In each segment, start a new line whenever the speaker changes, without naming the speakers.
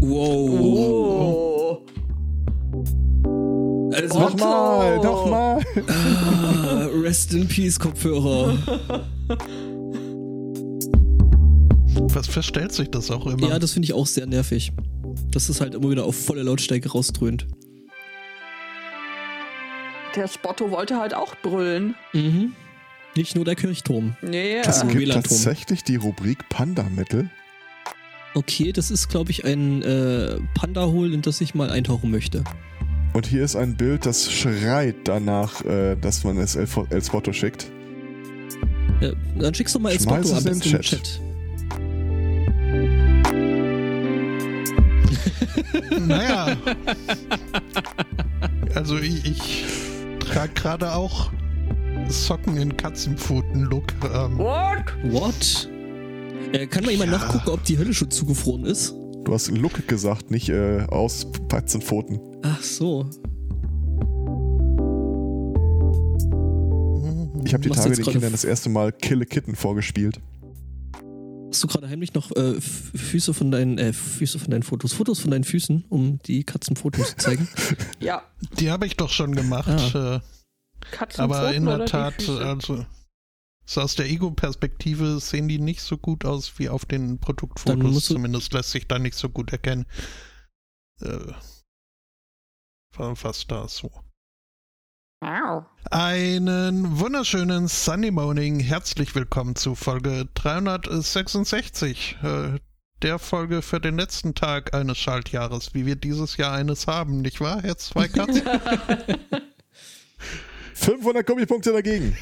Wow.
Oh.
Also,
Nochmal, nochmal.
ah, Rest in Peace Kopfhörer.
Was verstellt sich das auch immer?
Ja, das finde ich auch sehr nervig. Dass es halt immer wieder auf volle Lautstärke rausdröhnt.
Der Spotto wollte halt auch brüllen.
Mhm. Nicht nur der Kirchturm.
Nee,
Es
äh,
gibt
WLAN-Turm.
tatsächlich die Rubrik Panda Metal.
Okay, das ist, glaube ich, ein äh, Panda-Hol, in das ich mal eintauchen möchte.
Und hier ist ein Bild, das schreit danach, äh, dass man es El, El Spotto schickt.
Ja, dann schickst du mal
Schmeiß
Spotto am
in den
besten im
Chat.
Chat.
Naja. also ich, ich trage gerade auch Socken in Katzenpfoten-Look. Ähm,
what?
What? Äh, kann mal jemand
Ja.
nachgucken, ob die Hölle schon zugefroren ist?
Du hast Look gesagt, nicht äh, aus Katzenpfoten.
Ach so.
Ich habe die Tage den Kindern das erste Mal Kill a Kitten vorgespielt.
Hast du gerade heimlich noch äh, Füße von deinen äh, Füße von deinen Fotos, Fotos von deinen Füßen, um die Katzenfotos zu zeigen?
Ja,
die habe ich doch schon gemacht.
Ah.
Äh,
Katzenpfoten
aber in
oder
der Tat,
Füße?
also so aus der Ego-Perspektive sehen die nicht so gut aus wie auf den Produktfotos. Zumindest lässt sich da nicht so gut erkennen. Äh, was da so.
Au.
Einen wunderschönen Sunny Morning. Herzlich willkommen zu Folge 366. Äh, der Folge für den letzten Tag eines Schaltjahres, wie wir dieses Jahr eines haben, nicht wahr, Herr Zweikatz?
500 Kommi-Punkte dagegen.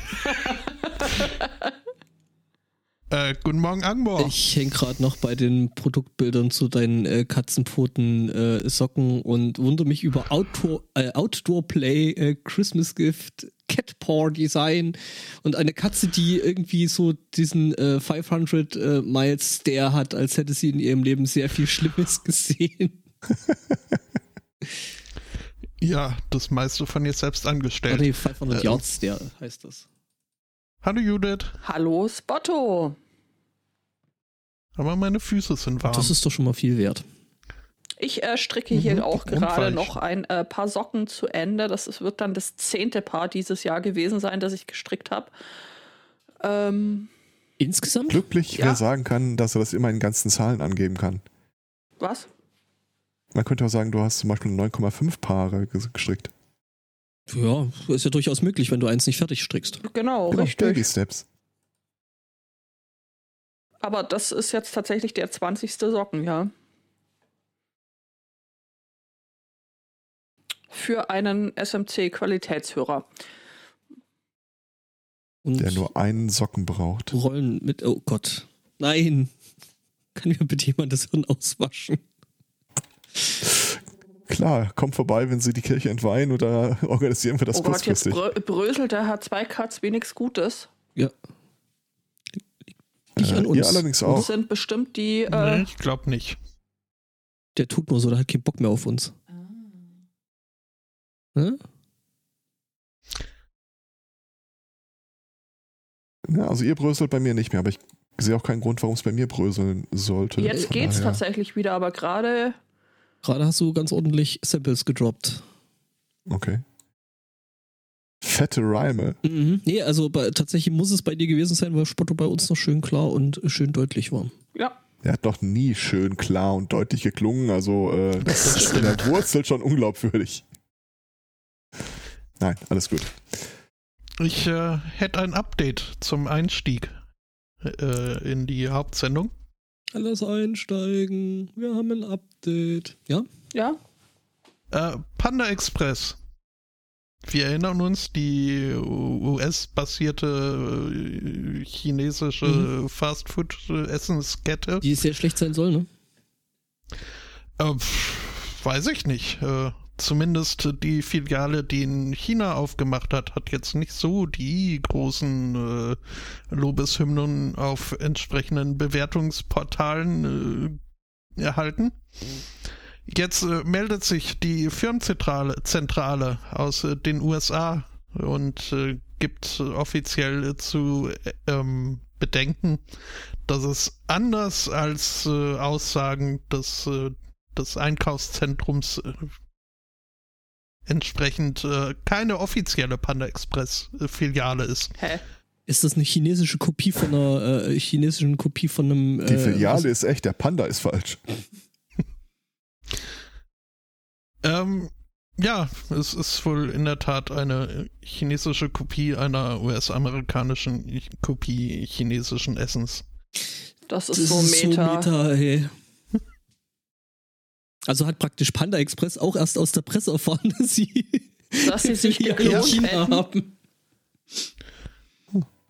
äh, guten Morgen, Angbor.
Ich häng gerade noch bei den Produktbildern zu deinen äh, Katzenpfoten äh, Socken und wundere mich über Outdoor, äh, Outdoor Play, äh, Christmas Gift, Cat Paw Design und eine Katze, die irgendwie so diesen äh, 500 äh, Miles Stare hat, als hätte sie in ihrem Leben sehr viel Schlimmes gesehen.
Ja, das meiste von ihr selbst
Oh,
angestellt.
nee, 500
Äh,
Yards Stare heißt das.
Hallo Judith,
Hallo Spotto.
aber meine Füße sind warm.
Das ist doch schon mal viel wert.
Ich äh, stricke hier
Mhm,
auch
und
gerade noch ein äh, paar Socken zu Ende. Das ist, wird dann das zehnte Paar dieses Jahr gewesen sein, das ich gestrickt habe. Ähm,
Insgesamt?
Glücklich,
Ja.
wer sagen kann, dass er das immer in ganzen Zahlen angeben kann.
was?
Man könnte auch sagen, du hast zum Beispiel 9,5 Paare ges- gestrickt.
Ja, ist ja durchaus möglich, wenn du eins nicht fertig strickst.
Genau,
Genau,
richtig.
Baby Steps.
Aber das ist jetzt tatsächlich der 20. Socken, ja. Für einen SMC-Qualitätshörer.
Und
Der nur einen Socken braucht.
Rollen mit. Oh Gott. Nein. Kann mir bitte jemand das Hirn auswaschen?
Klar, komm vorbei, wenn sie die Kirche entweihen oder organisieren wir das
oh Gott, jetzt
kurzfristig.
brö bröselt der H2-Katz wenigstens Gutes.
Ja. Nicht
Äh,
an uns.
ihr allerdings
Das
auch.
sind bestimmt die.
nee,
Äh,
ich glaube nicht.
Der tut nur so, der hat keinen Bock mehr auf uns. Hm?
Ja, also ihr bröselt bei mir nicht mehr, aber ich sehe auch keinen Grund, warum es bei mir bröseln sollte.
jetzt
Von
geht's
daher-
tatsächlich wieder, aber gerade.
Gerade hast du ganz ordentlich Samples gedroppt.
Okay. Fette Reime.
Mhm. Nee, also bei, tatsächlich muss es bei dir gewesen sein, weil Spotto bei uns noch schön klar und schön deutlich war.
Ja,
Er hat noch nie schön klar und deutlich geklungen, also äh, das ist in der Wurzel schon unglaubwürdig. Nein, alles gut.
Ich äh, hätte ein Update zum Einstieg äh, in die Hauptsendung.
Alles einsteigen. Wir haben ein Update. Ja?
ja.
Äh, Panda Express. Wir erinnern uns, die US-basierte äh, chinesische
Mhm.
Fastfood-Essenskette.
Die sehr schlecht sein soll, ne?
Äh, weiß ich nicht. Äh, zumindest die Filiale, die in China aufgemacht hat, hat jetzt nicht so die großen äh, Lobeshymnen auf entsprechenden Bewertungsportalen äh, erhalten. Jetzt äh, meldet sich die Firmenzentrale Zentrale aus äh, den USA und äh, gibt offiziell äh, zu äh, ähm, bedenken, dass es anders als Aussagen des des Einkaufszentrums entsprechend äh, keine offizielle Panda Express äh, Filiale ist.
Hä?
Ist das eine chinesische Kopie von einer äh, chinesischen Kopie von einem.
Die
äh,
Filiale ist echt, der Panda ist falsch.
Ähm, ja, es ist wohl in der Tat eine chinesische Kopie einer US-amerikanischen Kopie chinesischen Essens.
Das
Das
ist so
ist
Meta.
so Meta, ey. Also hat praktisch Panda Express auch erst aus der Presse erfahren, dass sie,
Dass sie sich geklont
in China
hätten.
haben.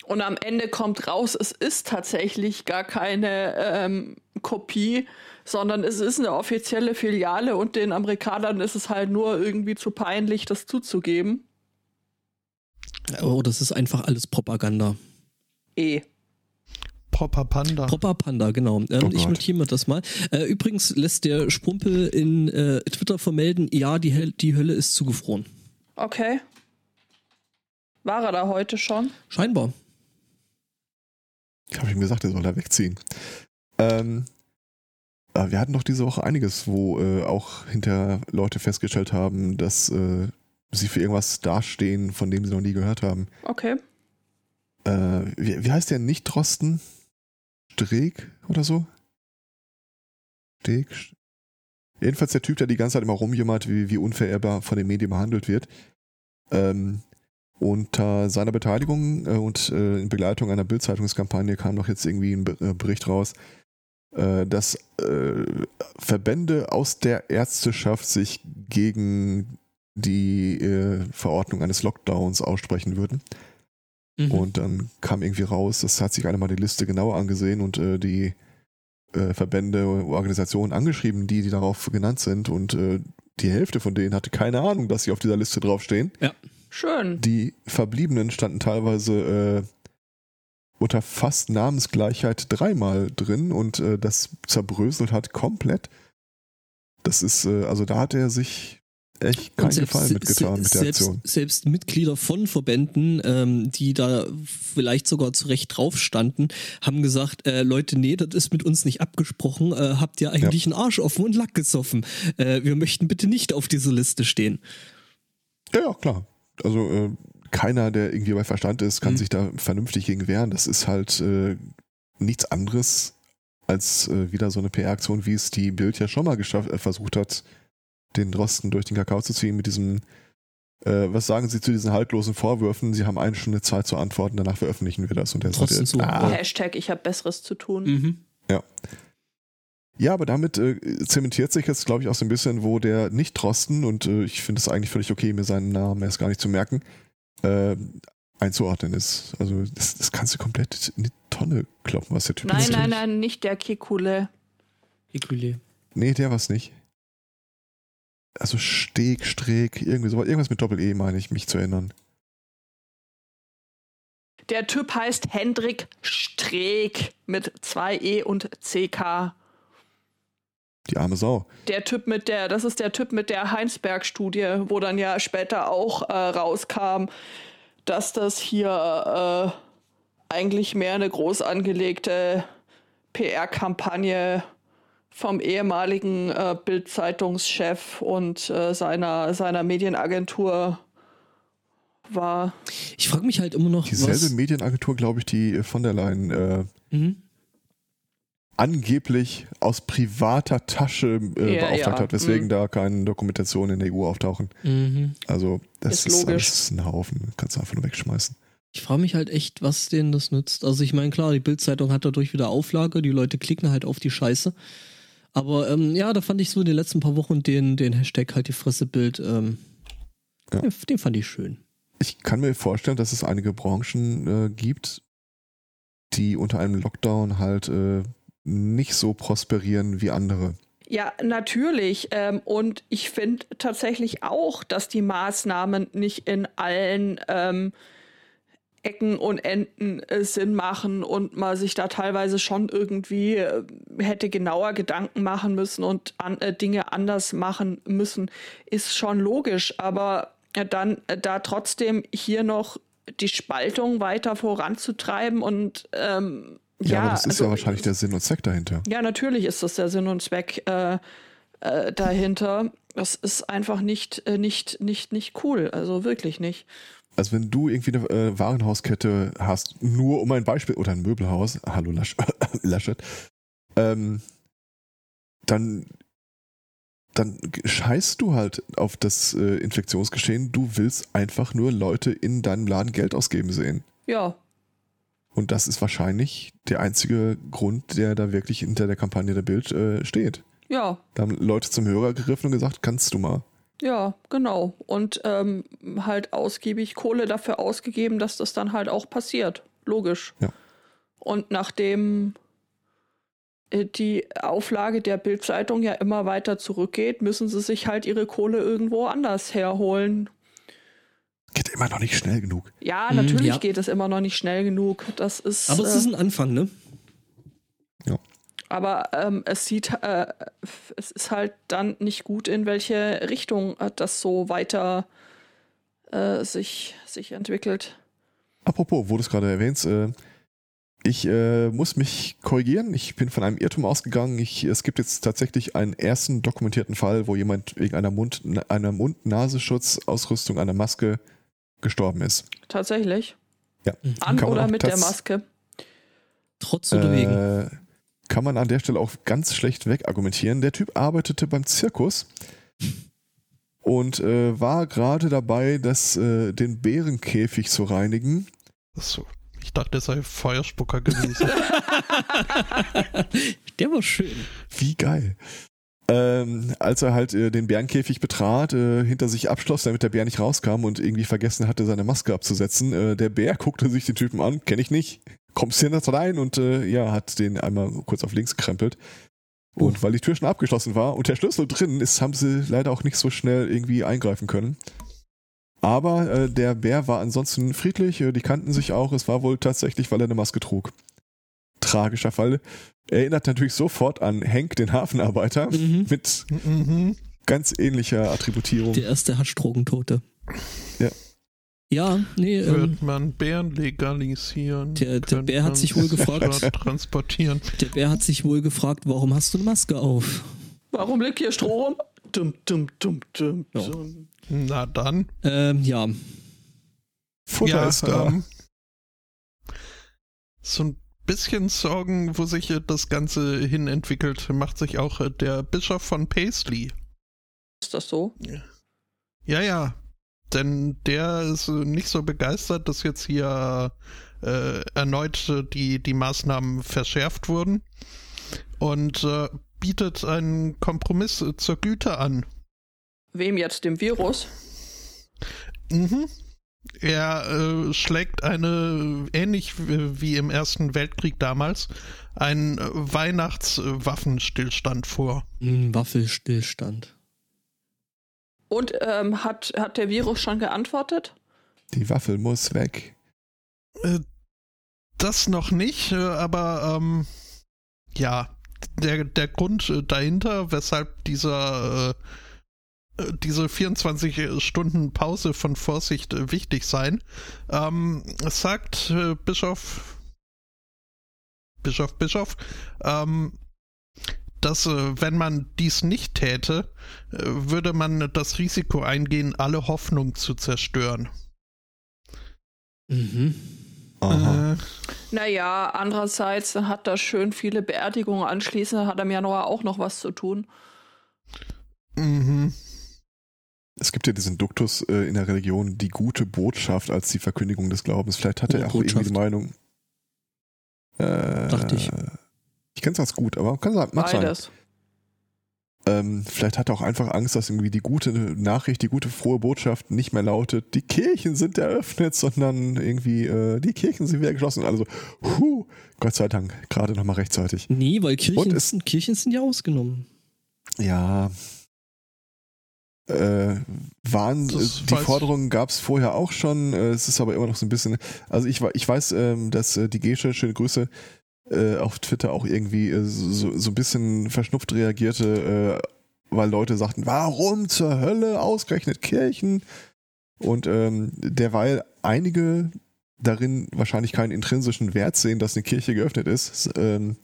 Und am Ende kommt raus, es ist tatsächlich gar keine ähm, Kopie, sondern es ist eine offizielle Filiale und den Amerikanern ist es halt nur irgendwie zu peinlich, das zuzugeben.
Oh, das ist einfach alles Propaganda.
Eh.
Proper Panda.
Proper Panda, genau. Ähm,
Oh
ich notiere mir das mal. Äh, übrigens lässt der Sprumpel in äh, Twitter vermelden, ja, die, Hel die Hölle ist zugefroren.
Okay. War er da heute schon?
Scheinbar.
Ich habe ihm gesagt, er soll da wegziehen. Ähm, äh, wir hatten doch diese Woche einiges, wo äh, auch hinter Leute festgestellt haben, dass äh, sie für irgendwas dastehen, von dem sie noch nie gehört haben.
Okay.
Äh, wie, wie heißt der? Nicht Drosten? Streeck oder so? Steak? Jedenfalls der Typ, der die ganze Zeit immer rumjammert, wie, wie unverehrbar von den Medien behandelt wird. Ähm, unter seiner Beteiligung äh, und äh, in Begleitung einer Bildzeitungskampagne kam doch jetzt irgendwie ein äh, Bericht raus, äh, dass äh, Verbände aus der Ärzteschaft sich gegen die äh, Verordnung eines Lockdowns aussprechen würden.
Mhm.
Und dann kam irgendwie raus, das hat sich einer mal die Liste genauer angesehen und äh, die äh, Verbände, Organisationen angeschrieben, die, die darauf genannt sind. Und äh, die Hälfte von denen hatte keine Ahnung, dass sie auf dieser Liste draufstehen.
Schön.
Die Verbliebenen standen teilweise äh, unter fast Namensgleichheit dreimal drin und äh, das zerbröselt hat komplett. Das ist, äh, also da hat er sich echt keinen Gefallen mitgetan mit der
selbst,
Aktion.
selbst Mitglieder von Verbänden, ähm, die da vielleicht sogar zu Recht drauf standen, haben gesagt, äh, Leute, nee, das ist mit uns nicht abgesprochen. Äh, habt ihr eigentlich einen Arsch offen und Lack gesoffen? Äh, wir möchten bitte nicht auf dieser Liste stehen.
Ja, ja, klar. Also äh, keiner, der irgendwie bei Verstand ist, kann
Mhm.
sich da vernünftig gegen wehren. Das ist halt äh, nichts anderes als äh, wieder so eine PR-Aktion, wie es die Bild ja schon mal geschafft, versucht hat, den Drosten durch den Kakao zu ziehen mit diesem äh, was sagen Sie zu diesen haltlosen Vorwürfen? Sie haben eine Stunde Zeit zu antworten, danach veröffentlichen wir das. Und der
Drosten
sagte,
so,
ah,
Hashtag, ich habe Besseres zu tun.
Mhm.
Ja, aber damit äh, zementiert sich jetzt, glaube ich, auch so ein bisschen, wo der nicht Drosten, und äh, ich finde es eigentlich völlig okay, mir seinen Namen erst gar nicht zu merken, äh, einzuordnen ist. Also das, das kannst du komplett in die Tonne kloppen, was der Typ
Nein,
ist.
nein, nein, nicht der Kikule.
Ekulé.
Nee, der war's nicht. Also Steg, Streeck, irgendwie sowas, irgendwas mit Doppel-E meine ich, mich zu erinnern.
Der Typ heißt Hendrik Streeck mit 2 E und CK.
Die arme Sau.
Der Typ mit der, das ist der Typ mit der Heinsberg-Studie, wo dann ja später auch äh, rauskam, dass das hier äh, eigentlich mehr eine groß angelegte PR-Kampagne vom ehemaligen äh, Bild-Zeitungschef und äh, seiner, seiner Medienagentur war.
Ich frage mich halt immer noch,
Dieselbe
was...
Medienagentur, glaube ich, die äh, von der Leyen äh,
Mhm.
angeblich aus privater Tasche äh,
Ja,
beauftragt
ja,
hat, weswegen
mhm.
da keine Dokumentationen in der EU auftauchen.
Mhm.
Also das
Ist
ist,
logisch.
alles ein Haufen, kannst du einfach nur wegschmeißen.
Ich frage mich halt echt, was denen das nützt. Also ich meine, klar, die Bildzeitung hat dadurch wieder Auflage, die Leute klicken halt auf die Scheiße. Aber ähm, ja, da fand ich so in den letzten paar Wochen den, den Hashtag halt die Fressebild, ähm,
Ja.
den, den fand ich schön.
Ich kann mir vorstellen, dass es einige Branchen äh, gibt, die unter einem Lockdown halt äh, nicht so prosperieren wie andere.
Ja, natürlich. Ähm, und ich finde tatsächlich auch, dass die Maßnahmen nicht in allen ähm, Ecken und Enden äh, Sinn machen und man sich da teilweise schon irgendwie äh, hätte genauer Gedanken machen müssen und an, äh, Dinge anders machen müssen, ist schon logisch. Aber äh, dann äh, da trotzdem hier noch die Spaltung weiter voranzutreiben und ähm,
Ja,
ja,
aber das ist
also-
ja wahrscheinlich der Sinn und Zweck dahinter.
ja, natürlich ist das der Sinn und Zweck. Äh, dahinter. Das ist einfach nicht, nicht, nicht, nicht cool. Also wirklich nicht.
Also wenn du irgendwie eine äh, Warenhauskette hast, nur um ein Beispiel, oder ein Möbelhaus, hallo Lasch, Laschet, ähm, dann, dann scheißt du halt auf das äh, Infektionsgeschehen. Du willst einfach nur Leute in deinem Laden Geld ausgeben sehen.
Ja.
Und das ist wahrscheinlich der einzige Grund, der da wirklich hinter der Kampagne der Bild äh, steht.
Ja.
Da haben Leute zum Hörer gegriffen und gesagt, kannst du mal.
Ja, genau. Und ähm, halt ausgiebig Kohle dafür ausgegeben, dass das dann halt auch passiert. Logisch.
Ja.
Und nachdem äh, die Auflage der Bildzeitung ja immer weiter zurückgeht, müssen sie sich halt ihre Kohle irgendwo anders herholen.
Geht immer noch nicht schnell genug.
Ja,
Mhm,
natürlich
ja.
geht es immer noch nicht schnell genug. Das ist.
Aber es
äh,
ist ein Anfang, ne?
Aber ähm, es sieht, äh, es ist halt dann nicht gut, in welche Richtung äh, das so weiter äh, sich, sich entwickelt.
Apropos, wo du es gerade erwähnst, äh, ich äh, muss mich korrigieren. Ich bin von einem Irrtum ausgegangen. Ich, es gibt jetzt tatsächlich einen ersten dokumentierten Fall, wo jemand wegen einer Mund, einer Mund-Nasenschutzausrüstung, einer Maske gestorben ist.
Tatsächlich.
Ja.
An oder mit der Maske.
Trotz oder wegen.
Kann man an der Stelle auch ganz schlecht wegargumentieren. Der Typ arbeitete beim Zirkus und äh, war gerade dabei, das, äh, den Bärenkäfig zu reinigen.
So. Ich dachte, es sei Feuerspucker gewesen.
Der war schön.
Wie geil. Ähm, als er halt äh, den Bärenkäfig betrat, äh, hinter sich abschloss, damit der Bär nicht rauskam und irgendwie vergessen hatte, seine Maske abzusetzen. Äh, der Bär guckte sich den Typen an, kenne ich nicht, kommst hier nicht rein und äh, ja, hat den einmal kurz auf links gekrempelt. Und weil die Tür schon abgeschlossen war und der Schlüssel drin ist, haben sie leider auch nicht so schnell irgendwie eingreifen können. Aber äh, der Bär war ansonsten friedlich, äh, die kannten sich auch, es war wohl tatsächlich, weil er eine Maske trug. Tragischer Fall. Erinnert natürlich sofort an Henk, den Hafenarbeiter,
Mhm.
mit
mhm.
ganz ähnlicher Attributierung.
Der erste Haschdrogentote.
Ja.
Ja, nee, ähm,
Wird man Bären legalisieren?
Der- der Bär hat sich wohl gefragt.
transportieren.
der Bär hat sich wohl gefragt, warum hast du eine Maske auf?
Warum liegt hier Stroh rum? Dum, dum, dum, dum,
Ja.
Na dann.
Ähm, ja.
Futter
ja,
ist da.
ähm, so ein bisschen Sorgen, wo sich das Ganze hin entwickelt, macht sich auch äh, der Bischof von Paisley.
Ist das so?
Ja, ja. Denn der ist äh, nicht so begeistert, dass jetzt hier äh, erneut äh, die, die Maßnahmen verschärft wurden und äh, bietet einen Kompromiss äh, zur Güte an.
Wem jetzt? Dem Virus?
Mhm. Er äh, schlägt eine, ähnlich wie im Ersten Weltkrieg damals, einen Weihnachtswaffenstillstand vor.
Ein Waffelstillstand.
Und ähm, hat, hat der Virus schon geantwortet?
Die Waffel muss weg.
Äh, das noch nicht, äh, aber ähm, ja, der, der Grund äh, dahinter, weshalb dieser äh, diese 24 Stunden Pause von Vorsicht wichtig sein, ähm, sagt äh, Bischof Bischof Bischof, ähm, dass äh, wenn man dies nicht täte, äh, würde man das Risiko eingehen, alle Hoffnung zu zerstören.
Mhm.
Aha.
Äh,
Naja, andererseits, dann hat er schön viele Beerdigungen anschließend, dann hat er im Januar auch noch was zu tun.
mhm.
Es gibt ja diesen Duktus äh, in der Religion, die gute Botschaft als die Verkündigung des Glaubens. Vielleicht hat er
Gute
auch irgendwie die
Botschaft.
Meinung. Äh,
Dachte ich.
Ich kenne es als gut, aber kann sein, mag sein.
Beides.
Ähm, vielleicht hat er auch einfach Angst, dass irgendwie die gute Nachricht, die gute frohe Botschaft nicht mehr lautet, die Kirchen sind eröffnet, sondern irgendwie äh, die Kirchen sind wieder geschlossen. Also, huh, Gott sei Dank, gerade nochmal rechtzeitig.
Nee, weil Kirchen,
Und es-
sind, Kirchen sind ja ausgenommen.
Ja. Äh, waren
Das
äh, die Forderungen gab es vorher auch schon. Äh, es ist aber immer noch so ein bisschen. Also ich, ich weiß, ähm, dass äh, die Gesche, schöne Grüße, äh, auf Twitter auch irgendwie äh, so, so ein bisschen verschnupft reagierte, äh, weil Leute sagten, warum zur Hölle ausgerechnet Kirchen? Und ähm, derweil einige darin wahrscheinlich keinen intrinsischen Wert sehen, dass eine Kirche geöffnet ist, ähm,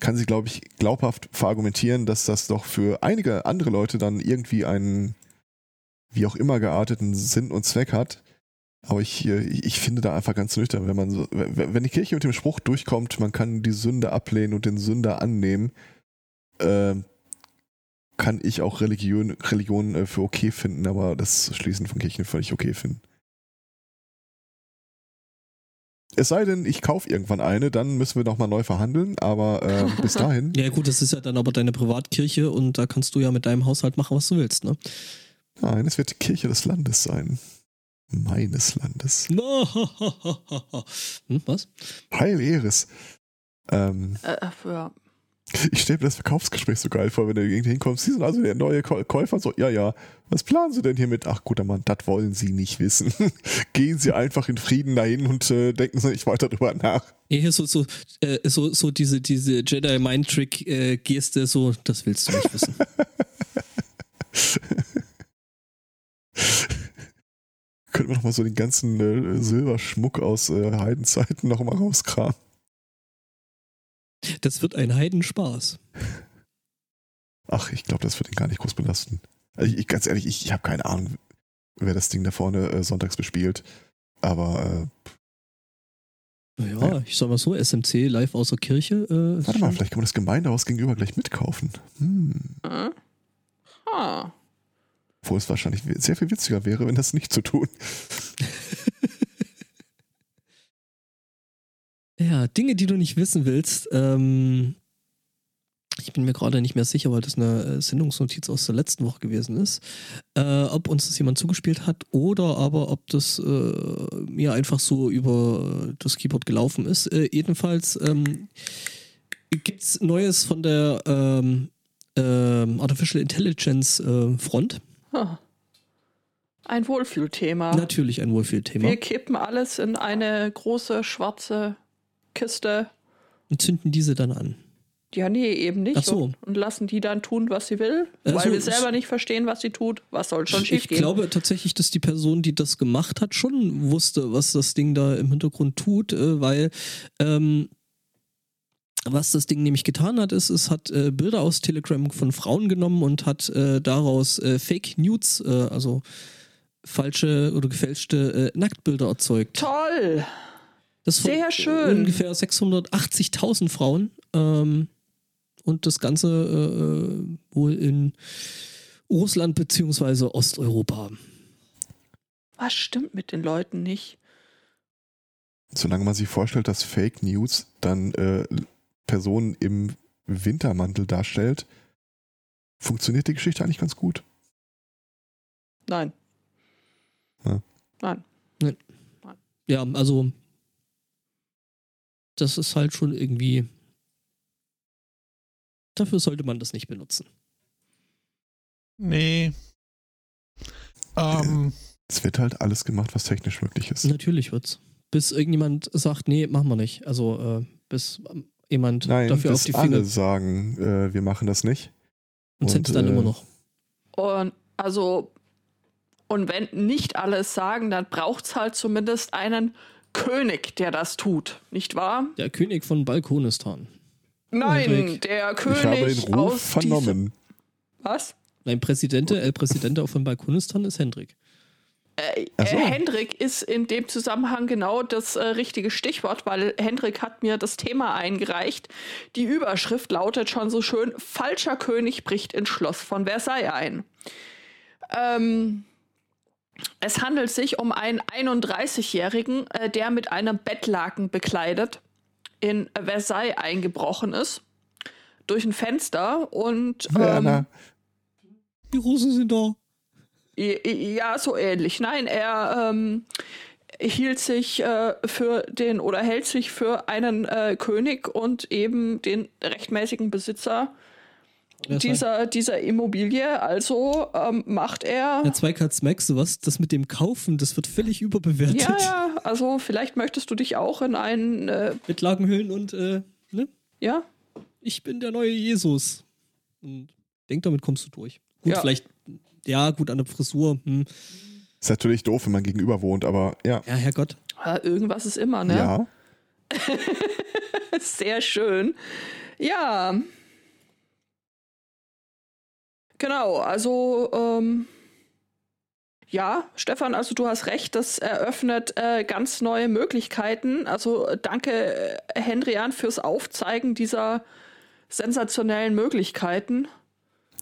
kann sie, glaube ich, glaubhaft verargumentieren, dass das doch für einige andere Leute dann irgendwie einen wie auch immer gearteten Sinn und Zweck hat. Aber ich, äh, ich finde da einfach ganz nüchtern, wenn man so, wenn die Kirche mit dem Spruch durchkommt, man kann die Sünde ablehnen und den Sünder annehmen, äh, kann ich auch Religion, Religion äh, für okay finden, aber das Schließen von Kirchen völlig okay finden. Es sei denn, ich kaufe irgendwann eine, dann müssen wir nochmal neu verhandeln, aber äh, bis dahin.
Ja, gut, das ist ja dann aber deine Privatkirche und da kannst du ja mit deinem Haushalt machen, was du willst, ne?
Nein, es wird die Kirche des Landes sein. Meines Landes.
hm, was?
Heil Eres. Ähm,
Äh, ja.
ich stelle mir das Verkaufsgespräch so geil vor, wenn du irgendwie hinkommst. Sie sind also der neue Käu- Käufer. So, ja, ja. Was planen Sie denn hiermit? Ach, guter Mann, das wollen Sie nicht wissen. Gehen Sie einfach in Frieden dahin und äh, denken Sie nicht weiter drüber nach.
Ja, hier so, so, äh, so, so diese, diese Jedi-Mind-Trick-Geste, so, das willst du nicht wissen.
Könnten wir noch mal so den ganzen äh, Silberschmuck aus äh, Heidenzeiten noch mal rauskramen.
Das wird ein Heidenspaß.
Ach, ich glaube, das wird ihn gar nicht groß belasten. Also ich, ganz ehrlich, ich, ich habe keine Ahnung, wer das Ding da vorne äh, sonntags bespielt. Aber äh,
Naja, ich sag mal so, SMC live außer Kirche. Äh,
warte mal, vielleicht kann man das Gemeindehaus gegenüber gleich mitkaufen. Hm.
Hm? Ah.
Obwohl es wahrscheinlich sehr viel witziger wäre, wenn das nicht zu tun.
Ja, Dinge, die du nicht wissen willst. Ähm, ich bin mir gerade nicht mehr sicher, weil das eine äh, Sendungsnotiz aus der letzten Woche gewesen ist. Äh, ob uns das jemand zugespielt hat oder aber ob das äh, mir einfach so über das Keyboard gelaufen ist. Äh, jedenfalls ähm, gibt es Neues von der ähm, ähm, Artificial Intelligence äh, Front.
Ein Wohlfühlthema.
Natürlich ein Wohlfühlthema.
Wir kippen alles in eine große schwarze Kiste.
Und zünden diese dann an.
Ja, nee, eben nicht.
Ach so.
Und, und lassen die dann tun, was sie will,
Also,
weil wir selber nicht verstehen, was sie tut. Was soll schon
Ich
schiefgehen?
glaube tatsächlich, dass die Person, die das gemacht hat, schon wusste, was das Ding da im Hintergrund tut, äh, weil ähm, was das Ding nämlich getan hat, ist, es hat äh, Bilder aus Telegram von Frauen genommen und hat äh, daraus äh, Fake Nudes, äh, also falsche oder gefälschte äh, Nacktbilder erzeugt.
Toll!
Das
Sehr schön.
Ungefähr 680.000 Frauen. Ähm, und das Ganze äh, wohl in Russland beziehungsweise Osteuropa.
Was stimmt mit den Leuten nicht?
Solange man sich vorstellt, dass Fake News dann äh, Personen im Wintermantel darstellt, funktioniert die Geschichte eigentlich ganz gut.
Nein.
Ja.
Nein.
Ja, also das ist halt schon irgendwie. Dafür sollte man das nicht benutzen.
Nee. Ähm,
Es wird halt alles gemacht, was technisch möglich ist.
Natürlich wird's. Bis irgendjemand sagt, nee, machen wir nicht. Also äh, bis jemand
Nein,
dafür auf die
alle
Finger
sagen, äh, wir machen das nicht.
und
und,
selbst dann
äh,
immer noch.
Und also, und wenn nicht alles sagen, dann braucht es halt zumindest einen König, der das tut, nicht wahr?
Der König von Balkonistan.
Nein, der König
ich habe den Ruf
aus
vernommen.
Was?
Nein, Präsidente, El Presidente von Balkonistan ist Hendrik.
Äh,
so.
äh, Hendrik ist in dem Zusammenhang genau das äh, richtige Stichwort, weil Hendrik hat mir das Thema eingereicht. Die Überschrift lautet schon so schön: Falscher König bricht ins Schloss von Versailles ein. Ähm, es handelt sich um einen 31-Jährigen, äh, der mit einem Bettlaken bekleidet in Versailles eingebrochen ist. Durch ein Fenster und ähm,
Werner,
Die Russen sind da.
Ja, so ähnlich. Nein, er ähm, hielt sich äh, für den oder hält sich für einen äh, König und eben den rechtmäßigen Besitzer dieser, dieser Immobilie. Also ähm, macht er.
Ja, zwei Cuts Max, was? Das mit dem Kaufen, das wird völlig überbewertet.
Ja, ja, also vielleicht möchtest du dich auch in einen, äh,
Mit Lagenhüllen und, äh, ne?
ja,
Ich bin der neue Jesus. Und denk, damit kommst du durch. Gut,
Ja.
vielleicht, ja, gut, an der Frisur. Hm.
ist natürlich doof, wenn man gegenüber wohnt, aber ja.
Ja, Herrgott.
äh, irgendwas ist immer, ne?
Ja.
Sehr schön. Ja. Genau, also ähm, ja, Stefan, also du hast recht, das eröffnet äh, ganz neue Möglichkeiten. Also danke, äh, Henrian, fürs Aufzeigen dieser sensationellen Möglichkeiten.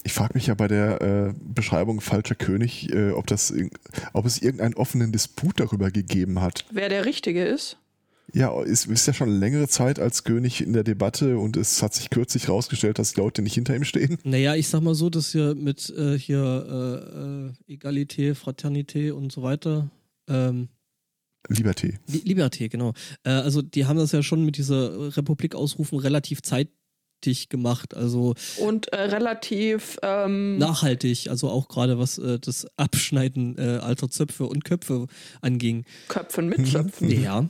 Ich frage mich ja bei der äh, Beschreibung falscher König, äh, ob, das, ob es irgendeinen offenen Disput darüber gegeben hat.
Wer der Richtige ist?
Ja, ist, ist ja schon längere Zeit als König in der Debatte und es hat sich kürzlich herausgestellt, dass die Leute nicht hinter ihm stehen.
Naja, ich sag mal so, dass hier mit äh, hier äh, äh Egalité, Fraternité und so weiter. Ähm,
Liberté.
Li Liberté, genau. Äh, also die haben das ja schon mit dieser Republik ausrufen relativ zeitig gemacht. Also
und äh, relativ ähm
nachhaltig, also auch gerade was äh, das Abschneiden äh, alter Zöpfe und Köpfe anging.
Köpfen mit Zöpfen.
Ja,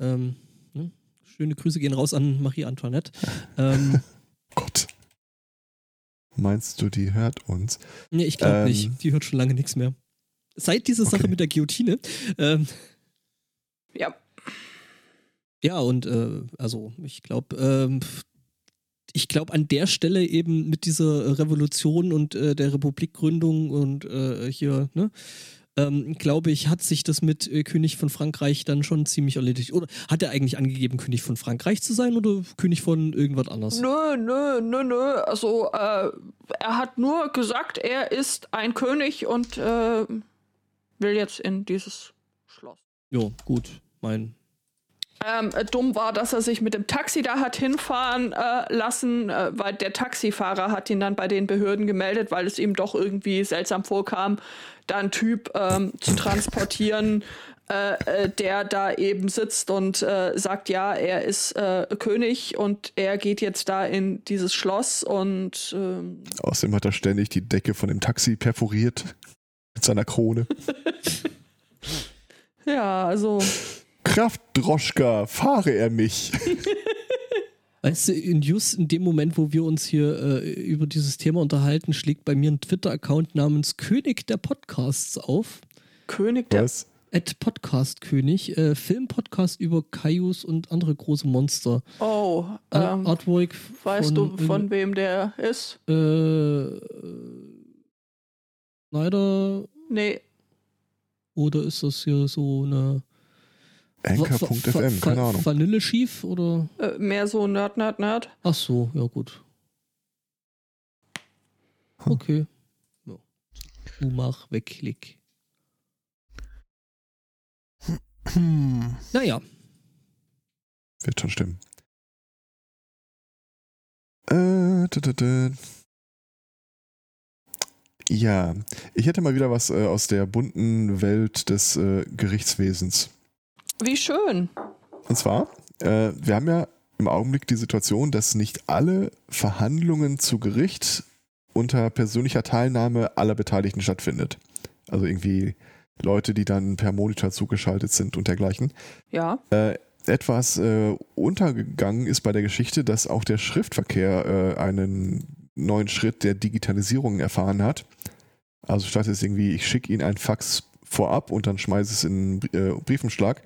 ähm, ne? Schöne Grüße gehen raus an Marie Antoinette. Ähm,
Gott. Meinst du, die hört uns?
Nee, ich glaube ähm, nicht. Die hört schon lange nichts mehr. Seit dieser okay. Sache mit der Guillotine. Ähm,
ja.
Ja, und äh, also ich glaube, ähm, ich glaube an der Stelle eben mit dieser Revolution und äh, der Republikgründung und äh, hier, ne, ähm, glaube ich, hat sich das mit äh, König von Frankreich dann schon ziemlich erledigt. Oder hat er eigentlich angegeben, König von Frankreich zu sein oder König von irgendwas anderes?
Nö, nö, nö, nö. Also äh, er hat nur gesagt, er ist ein König und äh, will jetzt in dieses Schloss.
Jo, gut. Mein
ähm, dumm war, dass er sich mit dem Taxi da hat hinfahren äh, lassen, äh, weil der Taxifahrer hat ihn dann bei den Behörden gemeldet, weil es ihm doch irgendwie seltsam vorkam, da einen Typ ähm, zu transportieren, äh, äh der da eben sitzt und äh, sagt, ja, er ist äh, König und er geht jetzt da in dieses Schloss und ähm
außerdem hat er ständig die Decke von dem Taxi perforiert mit seiner Krone.
ja, also
Kraft, Droschka, fahre er mich.
Weißt du, in just in dem Moment, wo wir uns hier äh, über dieses Thema unterhalten, schlägt bei mir ein Twitter-Account namens König der Podcasts auf.
König der
Was?
At Podcast König, äh, Filmpodcast über Kaius und andere große Monster.
Oh, ähm,
Artwork.
Weißt von, du, von wem der ist?
Äh, Snyder?
Nee.
Oder ist das hier so eine
Anchor.fm, keine Ahnung.
Vanille schief oder?
Äh, mehr so Nerd, Nerd, Nerd.
Ach so, ja gut. Okay. Ja. Du mach wegklick. Hm. Naja.
Wird schon stimmen. Äh, da, da, da. Ja, ich hätte mal wieder was äh, aus der bunten Welt des äh, Gerichtswesens.
Wie schön.
Und zwar, äh, wir haben ja im Augenblick die Situation, dass nicht alle Verhandlungen zu Gericht unter persönlicher Teilnahme aller Beteiligten stattfindet. Also irgendwie Leute, die dann per Monitor zugeschaltet sind und dergleichen.
Ja.
Äh, etwas äh, untergegangen ist bei der Geschichte, dass auch der Schriftverkehr äh, einen neuen Schritt der Digitalisierung erfahren hat. Also statt jetzt irgendwie, ich schicke Ihnen ein Fax vorab und dann schmeiße es in einen äh, Briefumschlag,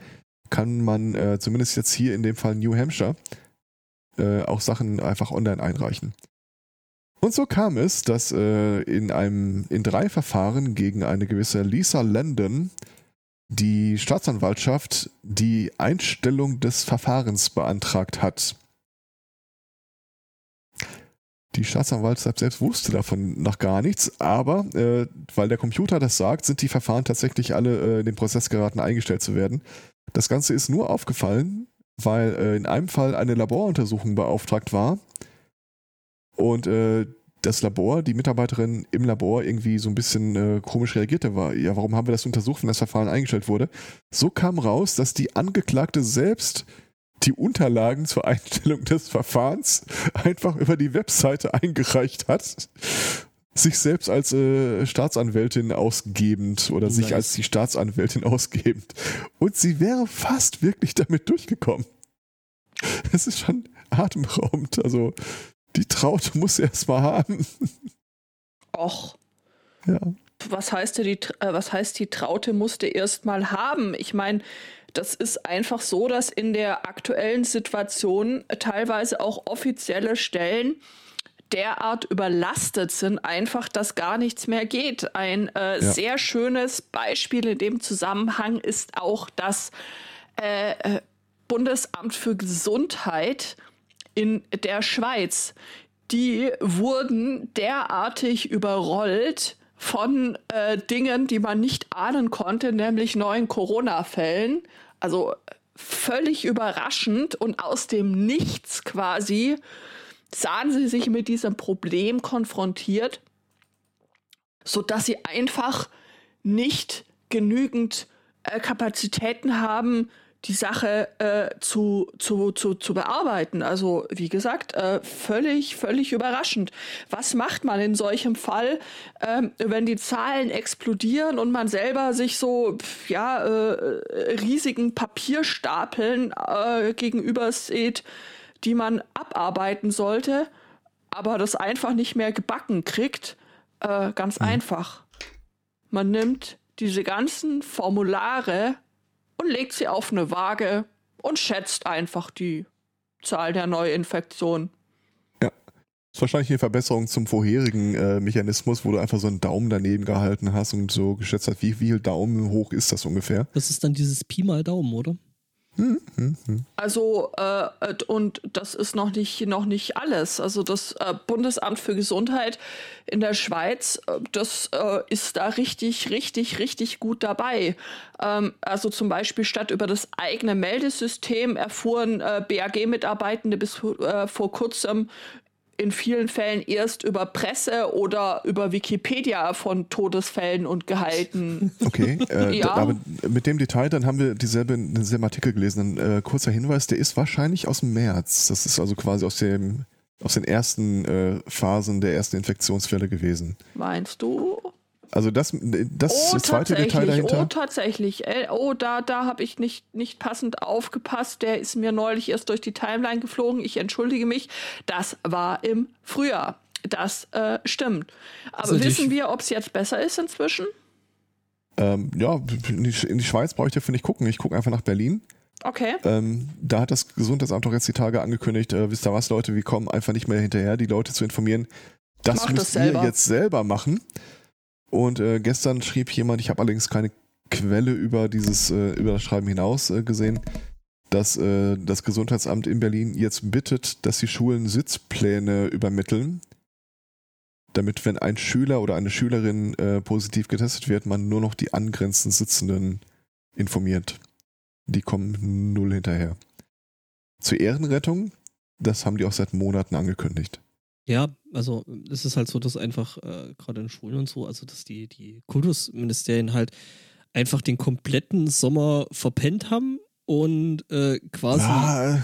kann man äh, zumindest jetzt hier in dem Fall New Hampshire äh, auch Sachen einfach online einreichen. Und so kam es, dass äh, in einem in drei Verfahren gegen eine gewisse Lisa Landon die Staatsanwaltschaft die Einstellung des Verfahrens beantragt hat. Die Staatsanwaltschaft selbst wusste davon noch gar nichts, aber äh, weil der Computer das sagt, sind die Verfahren tatsächlich alle äh, in den Prozess geraten, eingestellt zu werden. Das Ganze ist nur aufgefallen, weil äh, in einem Fall eine Laboruntersuchung beauftragt war und äh, das Labor, die Mitarbeiterin im Labor irgendwie so ein bisschen äh, komisch reagierte, war, ja, warum haben wir das untersucht, wenn das Verfahren eingestellt wurde? So kam raus, dass die Angeklagte selbst die Unterlagen zur Einstellung des Verfahrens einfach über die Webseite eingereicht hat sich selbst als äh, Staatsanwältin ausgebend oder nice. sich als die Staatsanwältin ausgebend. Und sie wäre fast wirklich damit durchgekommen. Es ist schon atemberaubend. Also, die Traute muss erst mal haben.
Och.
Ja.
Was heißt, die, äh, was heißt, die Traute musste erst mal haben? Ich meine, das ist einfach so, dass in der aktuellen Situation teilweise auch offizielle Stellen derart überlastet sind, einfach, dass gar nichts mehr geht. Ein äh, ja. sehr schönes Beispiel in dem Zusammenhang ist auch das äh, äh Bundesamt für Gesundheit in der Schweiz. Die wurden derartig überrollt von äh, Dingen, die man nicht ahnen konnte, nämlich neuen Corona-Fällen. Also völlig überraschend und aus dem Nichts quasi sahen sie sich mit diesem Problem konfrontiert, sodass sie einfach nicht genügend äh, Kapazitäten haben, die Sache äh, zu, zu, zu, zu bearbeiten. Also wie gesagt, äh, völlig, völlig überraschend. Was macht man in solchem Fall, ähm, wenn die Zahlen explodieren und man selber sich so ja, äh, riesigen Papierstapeln äh, gegenüber sieht, die man abarbeiten sollte, aber das einfach nicht mehr gebacken kriegt? Äh, ganz mhm. einfach. Man nimmt diese ganzen Formulare und legt sie auf eine Waage und schätzt einfach die Zahl der Neuinfektionen.
Ja. Das ist wahrscheinlich eine Verbesserung zum vorherigen äh, Mechanismus, wo du einfach so einen Daumen daneben gehalten hast und so geschätzt hast, wie viel Daumen hoch ist das ungefähr?
Das ist dann dieses Pi mal Daumen, oder?
Also, äh, und das ist noch nicht, noch nicht alles. Also, das äh, Bundesamt für Gesundheit in der Schweiz, äh, das äh, ist da richtig, richtig, richtig gut dabei. Ähm, also, zum Beispiel statt über das eigene Meldesystem erfuhren äh, BAG-Mitarbeitende bis äh, vor kurzem in vielen Fällen erst über Presse oder über Wikipedia von Todesfällen und Gehalten.
Okay, äh, ja. aber mit dem Detail, dann haben wir dieselbe, denselben Artikel gelesen. Ein äh, kurzer Hinweis, der ist wahrscheinlich aus dem März. Das ist also quasi aus dem aus den ersten äh, Phasen der ersten Infektionsfälle gewesen.
Meinst du?
Also das, das oh, zweite Detail dahinter.
Oh, tatsächlich. Oh, da, da habe ich nicht, nicht passend aufgepasst. Der ist mir neulich erst durch die Timeline geflogen. Ich entschuldige mich. Das war im Frühjahr. Das äh, stimmt. Aber also wissen wir, ob es jetzt besser ist inzwischen?
Ähm, ja, in die, in die Schweiz brauche ich dafür nicht gucken. Ich gucke einfach nach Berlin.
Okay.
Ähm, da hat das Gesundheitsamt doch jetzt die Tage angekündigt, äh, wisst ihr was, Leute, wir kommen einfach nicht mehr hinterher, die Leute zu informieren. Das Mach müsst das ihr jetzt selber machen. Und äh, gestern schrieb jemand, ich habe allerdings keine Quelle über dieses äh, über das Schreiben hinaus äh, gesehen, dass äh, das Gesundheitsamt in Berlin jetzt bittet, dass die Schulen Sitzpläne übermitteln, damit wenn ein Schüler oder eine Schülerin äh, positiv getestet wird, man nur noch die angrenzend Sitzenden informiert. Die kommen null hinterher. Zur Ehrenrettung, das haben die auch seit Monaten angekündigt.
Ja, also es ist halt so, dass einfach äh, gerade in Schulen und so, also dass die, die Kultusministerien halt einfach den kompletten Sommer verpennt haben und äh, quasi. Ja, äh,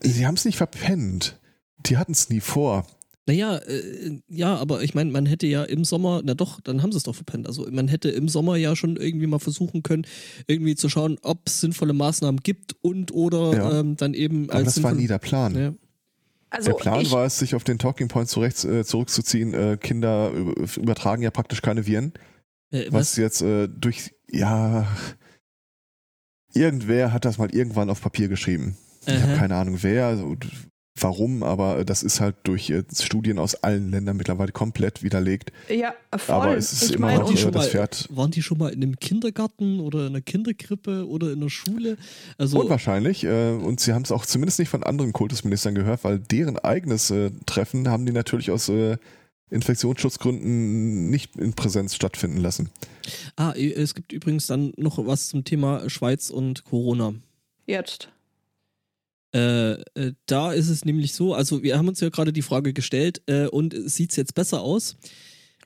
sie haben es nicht verpennt. Die hatten es nie vor.
Naja, äh, ja, aber ich meine, man hätte ja im Sommer, na doch, dann haben sie es doch verpennt. Also man hätte im Sommer ja schon irgendwie mal versuchen können, irgendwie zu schauen, ob es sinnvolle Maßnahmen gibt und oder ja. ähm, dann eben
aber als. Das war nie der Plan. Ja. Also der Plan war es, sich auf den Talking Point zurecht, äh, zurückzuziehen. Äh, Kinder übertragen ja praktisch keine Viren. Äh, was? was? jetzt äh, durch, ja, irgendwer hat das mal irgendwann auf Papier geschrieben. Ich habe keine Ahnung wer, also, warum, aber das ist halt durch äh, Studien aus allen Ländern mittlerweile komplett widerlegt.
Ja, voll.
Aber es ist ich immer noch
die
das Pferd.
Waren die schon mal in einem Kindergarten oder in einer Kinderkrippe oder in einer Schule?
Also Unwahrscheinlich. Äh, und sie haben es auch zumindest nicht von anderen Kultusministern gehört, weil deren eigenes äh, Treffen haben die natürlich aus Infektionsschutzgründen nicht in Präsenz stattfinden lassen.
Ah, es gibt übrigens dann noch was zum Thema Schweiz und Corona.
Jetzt.
Äh, äh, da ist es nämlich so, also wir haben uns ja gerade die Frage gestellt, äh, und sieht es jetzt besser aus?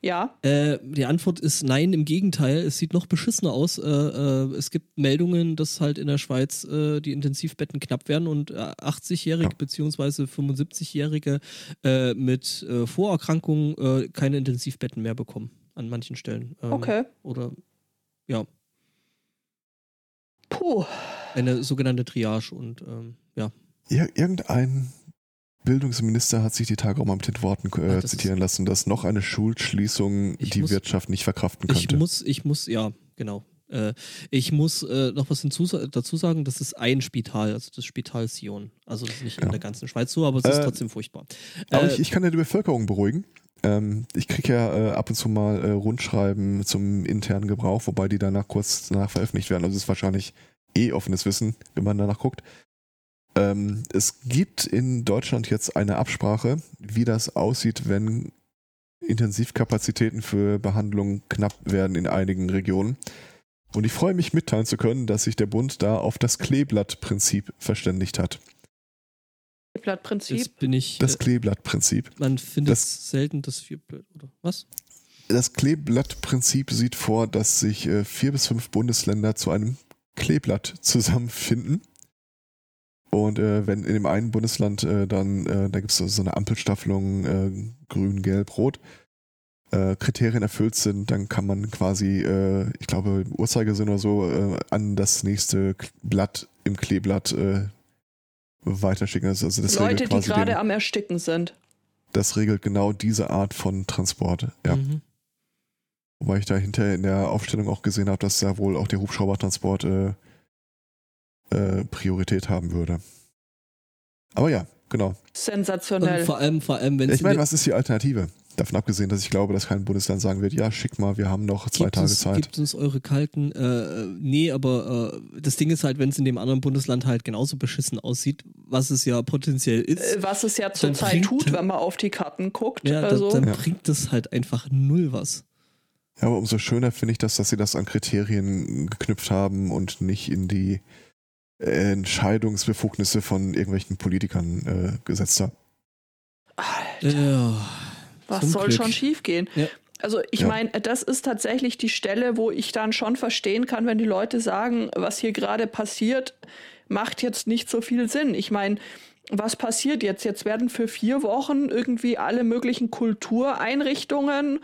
Ja.
Äh, die Antwort ist nein, im Gegenteil, es sieht noch beschissener aus. Äh, äh, es gibt Meldungen, dass halt in der Schweiz die Intensivbetten knapp werden und 80-Jährige ja. bzw. 75-Jährige mit Vorerkrankungen keine Intensivbetten mehr bekommen an manchen Stellen.
Ähm, okay.
Oder ja.
Puh.
Eine sogenannte Triage und ähm, ja.
Ir irgendein Bildungsminister hat sich die Tage auch mal mit den Worten äh, zitieren lassen, dass noch eine Schulschließung die muss, Wirtschaft nicht verkraften könnte.
Ich muss, ich muss, ja, genau. Äh, ich muss äh, noch was hinzu, dazu sagen, das ist ein Spital, also das Spital Sion. Also das ist nicht ja. in der ganzen Schweiz so, aber es ist äh, trotzdem furchtbar.
Aber ich, ich, kann ja die Bevölkerung beruhigen. Ähm, ich kriege ja äh, ab und zu mal äh, Rundschreiben zum internen Gebrauch, wobei die danach kurz danach veröffentlicht werden. Also es ist wahrscheinlich eh offenes Wissen, wenn man danach guckt. Ähm, es gibt in Deutschland jetzt eine Absprache, wie das aussieht, wenn Intensivkapazitäten für Behandlung knapp werden in einigen Regionen. Und ich freue mich mitteilen zu können, dass sich der Bund da auf das Kleeblattprinzip verständigt hat.
Kleeblattprinzip? Das
bin ich.
Das äh, Kleeblattprinzip.
Man findet das, selten das Vierblatt, oder was?
Das Kleeblattprinzip sieht vor, dass sich äh, vier bis fünf Bundesländer zu einem Kleeblatt zusammenfinden und äh, wenn in dem einen Bundesland äh, dann, äh, da gibt es so eine Ampelstaffelung, äh, grün, gelb, rot, äh, Kriterien erfüllt sind, dann kann man quasi, äh, ich glaube, Uhrzeigersinn oder so, äh, an das nächste Blatt im Kleeblatt äh, weiterschicken. Also,
das Leute, die gerade am Ersticken sind.
Das regelt genau diese Art von Transport, ja. Mhm. Wobei ich da hinterher in der Aufstellung auch gesehen habe, dass da wohl auch der Hubschraubertransport äh, äh, Priorität haben würde. Aber ja, genau.
Sensationell.
Und vor allem, vor allem, wenn
Ich meine, was ist die Alternative? Davon abgesehen, dass ich glaube, dass kein Bundesland sagen wird, ja, schick mal, wir haben noch zwei Tage
uns,
Zeit.
Gibt uns eure kalten, äh, nee, aber äh, das Ding ist halt, wenn es in dem anderen Bundesland halt genauso beschissen aussieht, was es ja potenziell ist.
Äh, was es ja zurzeit tut, wenn man auf die Karten guckt.
Ja, also. dann, dann ja. bringt das halt einfach null was.
Ja, aber umso schöner finde ich das, dass sie das an Kriterien geknüpft haben und nicht in die Entscheidungsbefugnisse von irgendwelchen Politikern äh, gesetzt haben.
Alter. Ja, Was soll Glück. schon schiefgehen? Ja. Also ich ja. meine, das ist tatsächlich die Stelle, wo ich dann schon verstehen kann, wenn die Leute sagen, was hier gerade passiert, macht jetzt nicht so viel Sinn. Ich meine, was passiert jetzt? Jetzt werden für vier Wochen irgendwie alle möglichen Kultureinrichtungen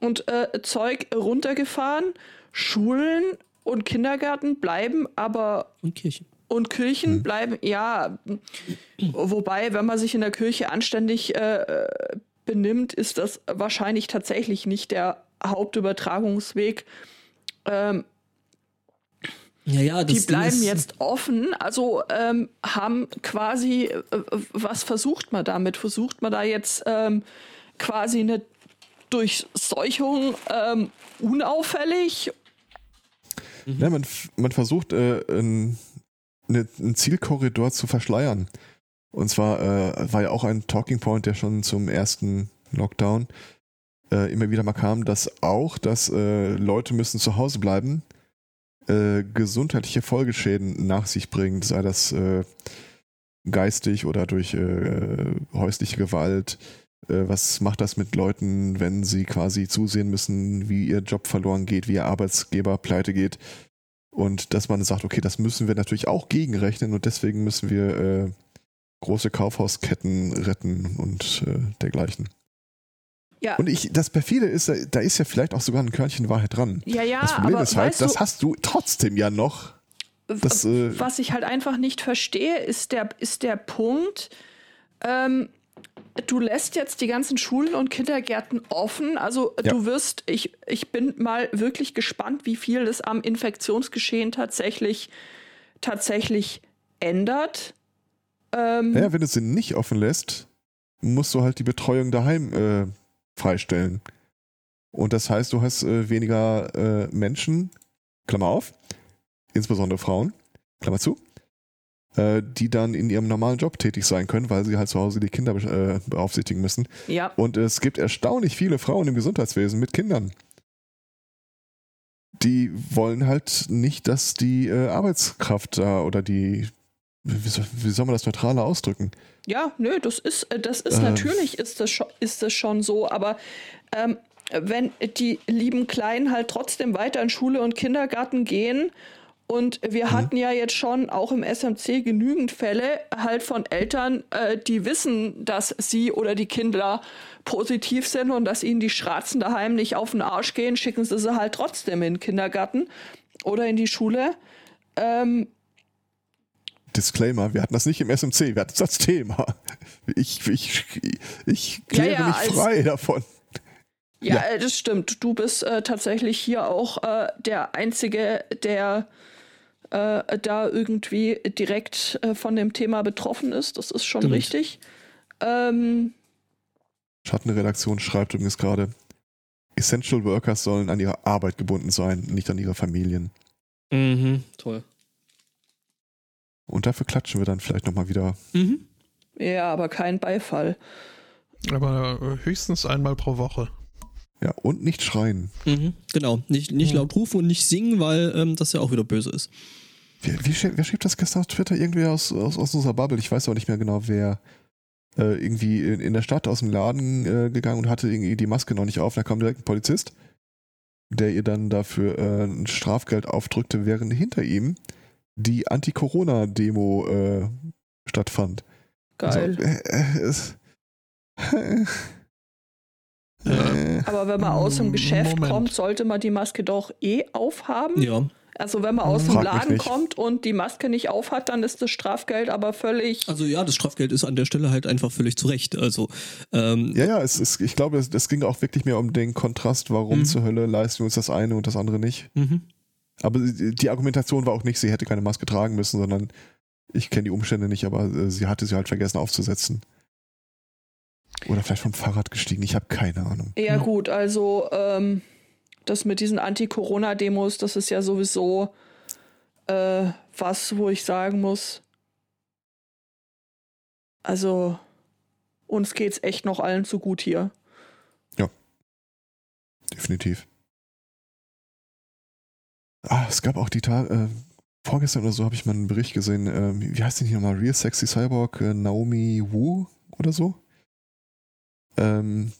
und äh, Zeug runtergefahren. Schulen und Kindergärten bleiben aber.
Und Kirchen.
Und Kirchen hm. bleiben, ja, wobei, wenn man sich in der Kirche anständig äh, benimmt, ist das wahrscheinlich tatsächlich nicht der Hauptübertragungsweg. Ähm,
ja, ja,
die bleiben jetzt offen, also ähm, haben quasi, äh, was versucht man damit? Versucht man da jetzt ähm, quasi eine Durchseuchung ähm, unauffällig.
Ja, man, man versucht, äh, ein, eine, einen Zielkorridor zu verschleiern. Und zwar äh, war ja auch ein Talking Point, der schon zum ersten Lockdown äh, immer wieder mal kam, dass auch, dass äh, Leute müssen zu Hause bleiben, äh, gesundheitliche Folgeschäden nach sich bringt, sei das äh, geistig oder durch äh, häusliche Gewalt, äh, was macht das mit Leuten, wenn sie quasi zusehen müssen, wie ihr Job verloren geht, wie ihr Arbeitsgeber pleite geht. Und dass man sagt, okay, das müssen wir natürlich auch gegenrechnen und deswegen müssen wir äh, große Kaufhausketten retten und äh, dergleichen. Ja. Und ich, das perfide ist, da ist ja vielleicht auch sogar ein Körnchen Wahrheit dran.
Ja, ja,
das Problem ist halt, das hast du trotzdem ja noch. Das,
äh, was ich halt einfach nicht verstehe, ist der, ist der Punkt, ähm, du lässt jetzt die ganzen Schulen und Kindergärten offen. Also ja. du wirst, ich, ich bin mal wirklich gespannt, wie viel das am Infektionsgeschehen tatsächlich, tatsächlich ändert.
Ähm, ja, wenn du sie nicht offen lässt, musst du halt die Betreuung daheim äh, freistellen. Und das heißt, du hast äh, weniger äh, Menschen, Klammer auf, insbesondere Frauen, Klammer zu, äh, die dann in ihrem normalen Job tätig sein können, weil sie halt zu Hause die Kinder äh, beaufsichtigen müssen.
Ja.
Und es gibt erstaunlich viele Frauen im Gesundheitswesen mit Kindern. Die wollen halt nicht, dass die äh, Arbeitskraft da oder die, wie soll, wie soll, man das neutraler ausdrücken?
Ja, nö, das ist, äh, das ist äh, natürlich ist das, schon, ist das schon so, aber ähm, wenn die lieben Kleinen halt trotzdem weiter in Schule und Kindergarten gehen und wir mhm. hatten ja jetzt schon auch im SMC genügend Fälle halt von Eltern, äh, die wissen, dass sie oder die Kinder positiv sind und dass ihnen die Straßen daheim nicht auf den Arsch gehen, schicken sie sie halt trotzdem in den Kindergarten oder in die Schule. Ähm,
Disclaimer, wir hatten das nicht im SMC, wir hatten das als Thema. Ich, ich, ich kläre ja, ja, mich frei davon.
Ja,
Ja.
äh, das stimmt. Du bist äh, tatsächlich hier auch äh, der Einzige, der äh, da irgendwie direkt äh, von dem Thema betroffen ist. Das ist schon
Stimmt.
richtig. Ähm,
Schattenredaktion schreibt übrigens gerade, Essential Workers sollen an ihre Arbeit gebunden sein, nicht an ihre Familien.
Mhm, toll.
Und dafür klatschen wir dann vielleicht nochmal wieder.
Mhm.
ja, aber kein Beifall.
Aber äh, höchstens einmal pro Woche.
Ja, und nicht schreien.
Mhm. Genau. Nicht, nicht
Mhm.
laut rufen und nicht singen, weil ähm, das ja auch wieder böse ist.
Wie, wie, schrie- wer schrieb das gestern auf Twitter? Irgendwer aus, aus, aus unserer Bubble. Ich weiß aber nicht mehr genau, wer. Äh, irgendwie in, in der Stadt aus dem Laden äh, gegangen und hatte irgendwie die Maske noch nicht auf. Da kam direkt ein Polizist, der ihr dann dafür äh, ein Strafgeld aufdrückte, während hinter ihm die Anti-Corona-Demo äh, stattfand.
Geil.
Also, äh, äh, es, äh, äh,
aber wenn man aus dem
Mm,
Geschäft
Moment.
kommt, sollte man die Maske doch eh aufhaben.
Ja.
Also wenn man aus dem
Frag mich
Laden kommt und die Maske nicht aufhat, dann ist das Strafgeld aber völlig.
Also ja, das Strafgeld ist an der Stelle halt einfach völlig zurecht. Also ähm,
Ja, ja, es ist, ich glaube, es, es ging auch wirklich mehr um den Kontrast, warum
Mhm.
zur Hölle leisten wir uns das eine und das andere nicht.
mhm.
Aber die Argumentation war auch nicht, sie hätte keine Maske tragen müssen, sondern ich kenne die Umstände nicht, aber äh, sie hatte sie halt vergessen aufzusetzen. Oder vielleicht vom Fahrrad gestiegen, ich habe keine Ahnung.
Ja,
Ja.
gut, also ähm, das mit diesen Anti-Corona-Demos, das ist ja sowieso äh, was, wo ich sagen muss. Also, uns geht's echt noch allen zu gut hier.
Definitiv. Ah, es gab auch die Tage, äh, vorgestern oder so habe ich mal einen Bericht gesehen, äh, wie heißt denn hier nochmal? Real Sexy Cyborg äh, Naomi Wu oder so? Ähm,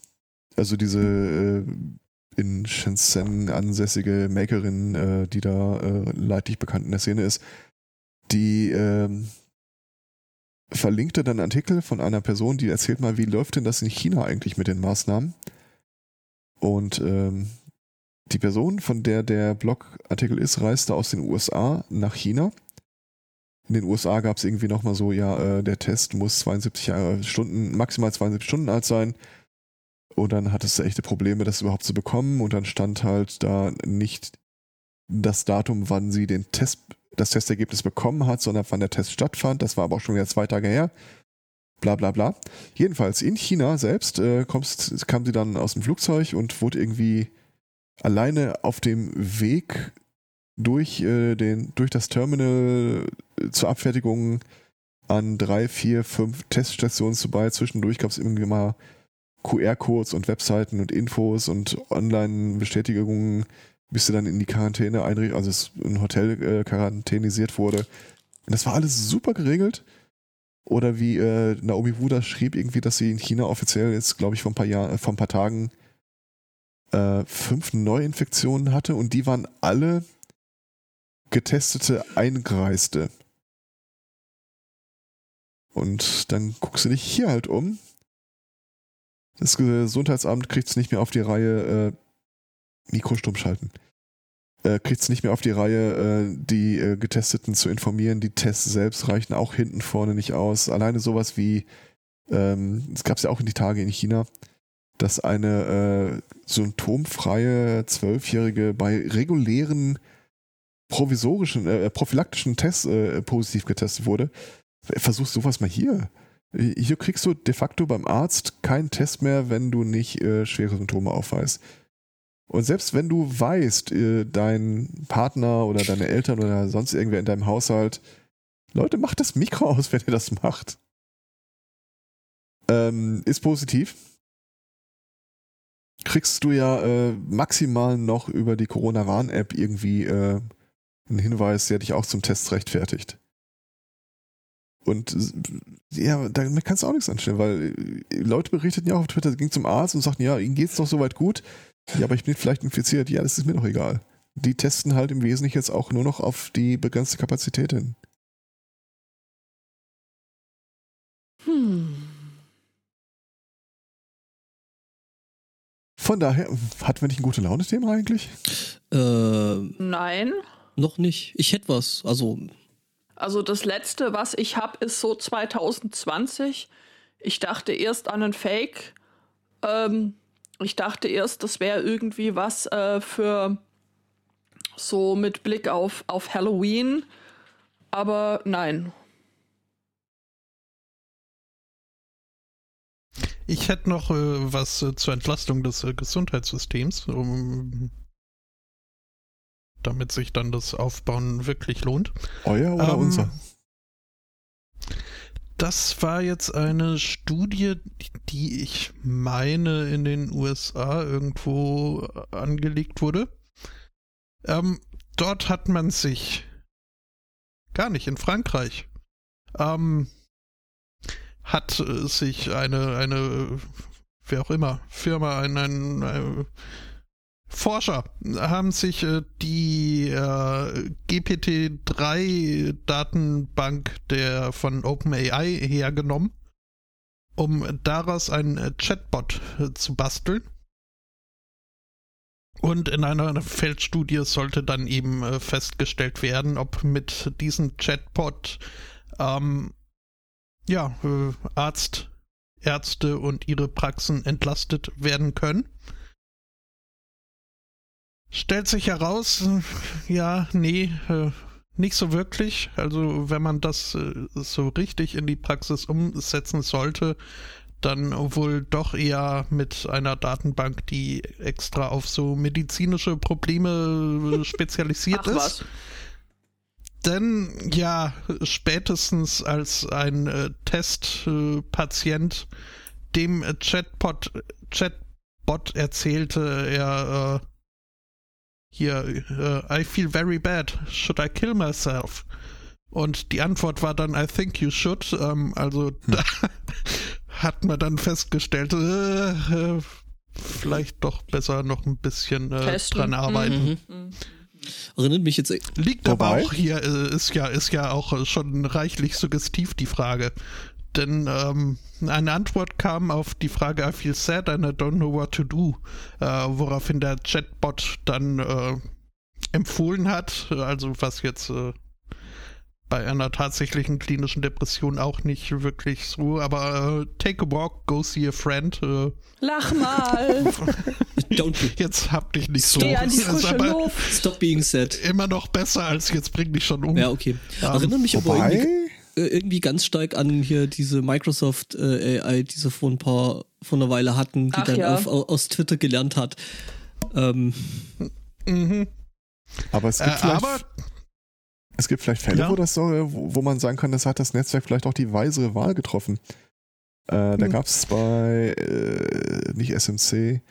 also diese äh, in Shenzhen ansässige Makerin, äh, die da äh, leidlich bekannt in der Szene ist, die ähm, verlinkte dann einen Artikel von einer Person, die erzählt mal, wie läuft denn das in China eigentlich mit den Maßnahmen? Und ähm, die Person, von der der Blogartikel ist, reiste aus den USA nach China. In den USA gab es irgendwie nochmal so, ja, äh, der Test muss 72 äh, Stunden, maximal 72 Stunden alt sein. Und dann hattest du echte Probleme, das überhaupt zu bekommen. Und dann stand halt da nicht das Datum, wann sie den Test, das Testergebnis bekommen hat, sondern wann der Test stattfand. Das war aber auch schon wieder zwei Tage her. Bla bla bla. Jedenfalls in China selbst äh, kommst, kam sie dann aus dem Flugzeug und wurde irgendwie alleine auf dem Weg durch, äh, den, durch das Terminal äh, zur Abfertigung an drei, vier, fünf Teststationen vorbei. Zwischendurch gab es irgendwie mal QR-Codes und Webseiten und Infos und Online-Bestätigungen, bis sie dann in die Quarantäne einrichtet, also ein Hotel äh, quarantänisiert wurde. Und das war alles super geregelt. Oder wie äh, Naomi Wu das schrieb, irgendwie, dass sie in China offiziell jetzt, glaube ich, vor ein paar Jahren, äh, vor ein paar Tagen äh, fünf Neuinfektionen hatte und die waren alle getestete Eingereiste. Und dann guckst du dich hier halt um. Das Gesundheitsamt kriegt es nicht mehr auf die Reihe, äh, Mikro stumm schalten. Äh, kriegt es nicht mehr auf die Reihe, äh, die äh, Getesteten zu informieren. Die Tests selbst reichen auch hinten vorne nicht aus. Alleine sowas wie, ähm, es gab es ja auch in die Tage in China, dass eine äh, symptomfreie Zwölfjährige bei regulären provisorischen, äh, prophylaktischen Tests äh, positiv getestet wurde. Versuch sowas mal hier. Hier kriegst du de facto beim Arzt keinen Test mehr, wenn du nicht äh, schwere Symptome aufweist. Und selbst wenn du weißt, äh, dein Partner oder deine Eltern oder sonst irgendwer in deinem Haushalt, Leute, macht das Mikro aus, wenn ihr das macht. Ähm, ist positiv. Kriegst du ja äh, maximal noch über die Corona-Warn-App irgendwie äh, einen Hinweis, der dich auch zum Test rechtfertigt. Und ja, damit kannst du auch nichts anstellen, weil äh, Leute berichteten ja auch auf Twitter, ging zum Arzt und sagten, ja, ihnen geht's doch soweit gut. Ja, aber ich bin vielleicht infiziert. Ja, das ist mir doch egal. Die testen halt im Wesentlichen jetzt auch nur noch auf die begrenzte Kapazität hin.
Hm.
Von daher, hatten wir nicht ein gute Laune-Thema eigentlich?
Äh,
Nein.
noch nicht. Ich hätte was. Also,
Also das letzte, was ich habe, ist so 2020. Ich dachte erst an einen Fake. Ähm, ich dachte erst, das wäre irgendwie was äh, für so mit Blick auf, auf Halloween. Aber nein.
Ich hätte noch äh, was äh, zur Entlastung des äh, Gesundheitssystems, um, damit sich dann das Aufbauen wirklich lohnt.
Euer oder
Ähm,
unser?
Das war jetzt eine Studie, die ich meine in den USA irgendwo angelegt wurde. Ähm, dort hat man sich gar nicht in Frankreich ähm, hat äh, sich eine eine wer auch immer Firma ein, ein, äh, Forscher haben sich äh, die äh, GPT-3-Datenbank der von OpenAI hergenommen, um daraus einen Chatbot zu basteln. Und in einer Feldstudie sollte dann eben festgestellt werden, ob mit diesem Chatbot ähm, ja, äh, Arzt, Ärzte und ihre Praxen entlastet werden können. Stellt sich heraus, äh, ja, nee, äh, nicht so wirklich. Also wenn man das äh, so richtig in die Praxis umsetzen sollte, dann wohl doch eher mit einer Datenbank, die extra auf so medizinische Probleme äh, spezialisiert
Ach
ist.
was.
Denn ja, spätestens als ein äh, Testpatient dem äh, Chatbot, Chatbot erzählte, er äh, hier, äh, I feel very bad, should I kill myself? Und die Antwort war dann, I think you should. Ähm, also da hat man dann festgestellt, äh, äh, vielleicht doch besser noch ein bisschen äh, dran arbeiten.
Mhm.
Mhm.
Erinnert mich jetzt.
Liegt
Wobei-
aber auch hier, äh, ist ja, ist ja auch äh, schon reichlich suggestiv die Frage. Denn ähm, eine Antwort kam auf die Frage I feel sad and I don't know what to do, äh, woraufhin der Chatbot dann äh, empfohlen hat, also was jetzt äh, bei einer tatsächlichen klinischen Depression auch nicht wirklich so, aber äh, take a walk, go see a friend. Äh,
Lach mal.
Don't be,
jetzt hab dich nicht so.
Geh an die
Ist
frische
aber
Luft.
stop being sad.
immer noch besser als jetzt bring dich schon um.
Ja, okay. Erinnert mich aber
Wobei,
irgendwie, äh, irgendwie ganz stark an hier diese Microsoft äh, AI, die sie vor ein paar, vor einer Weile hatten, die
Ach
dann
ja.
auf, au- aus Twitter gelernt hat. Ähm,
Mhm.
aber es gibt
Äh,
vielleicht,
aber
es gibt vielleicht Fälle,
Ja.
wo das so, wo, wo man sagen kann, das hat das Netzwerk vielleicht auch die weisere Wahl getroffen. Äh, da
Hm.
gab es bei äh, nicht SMC,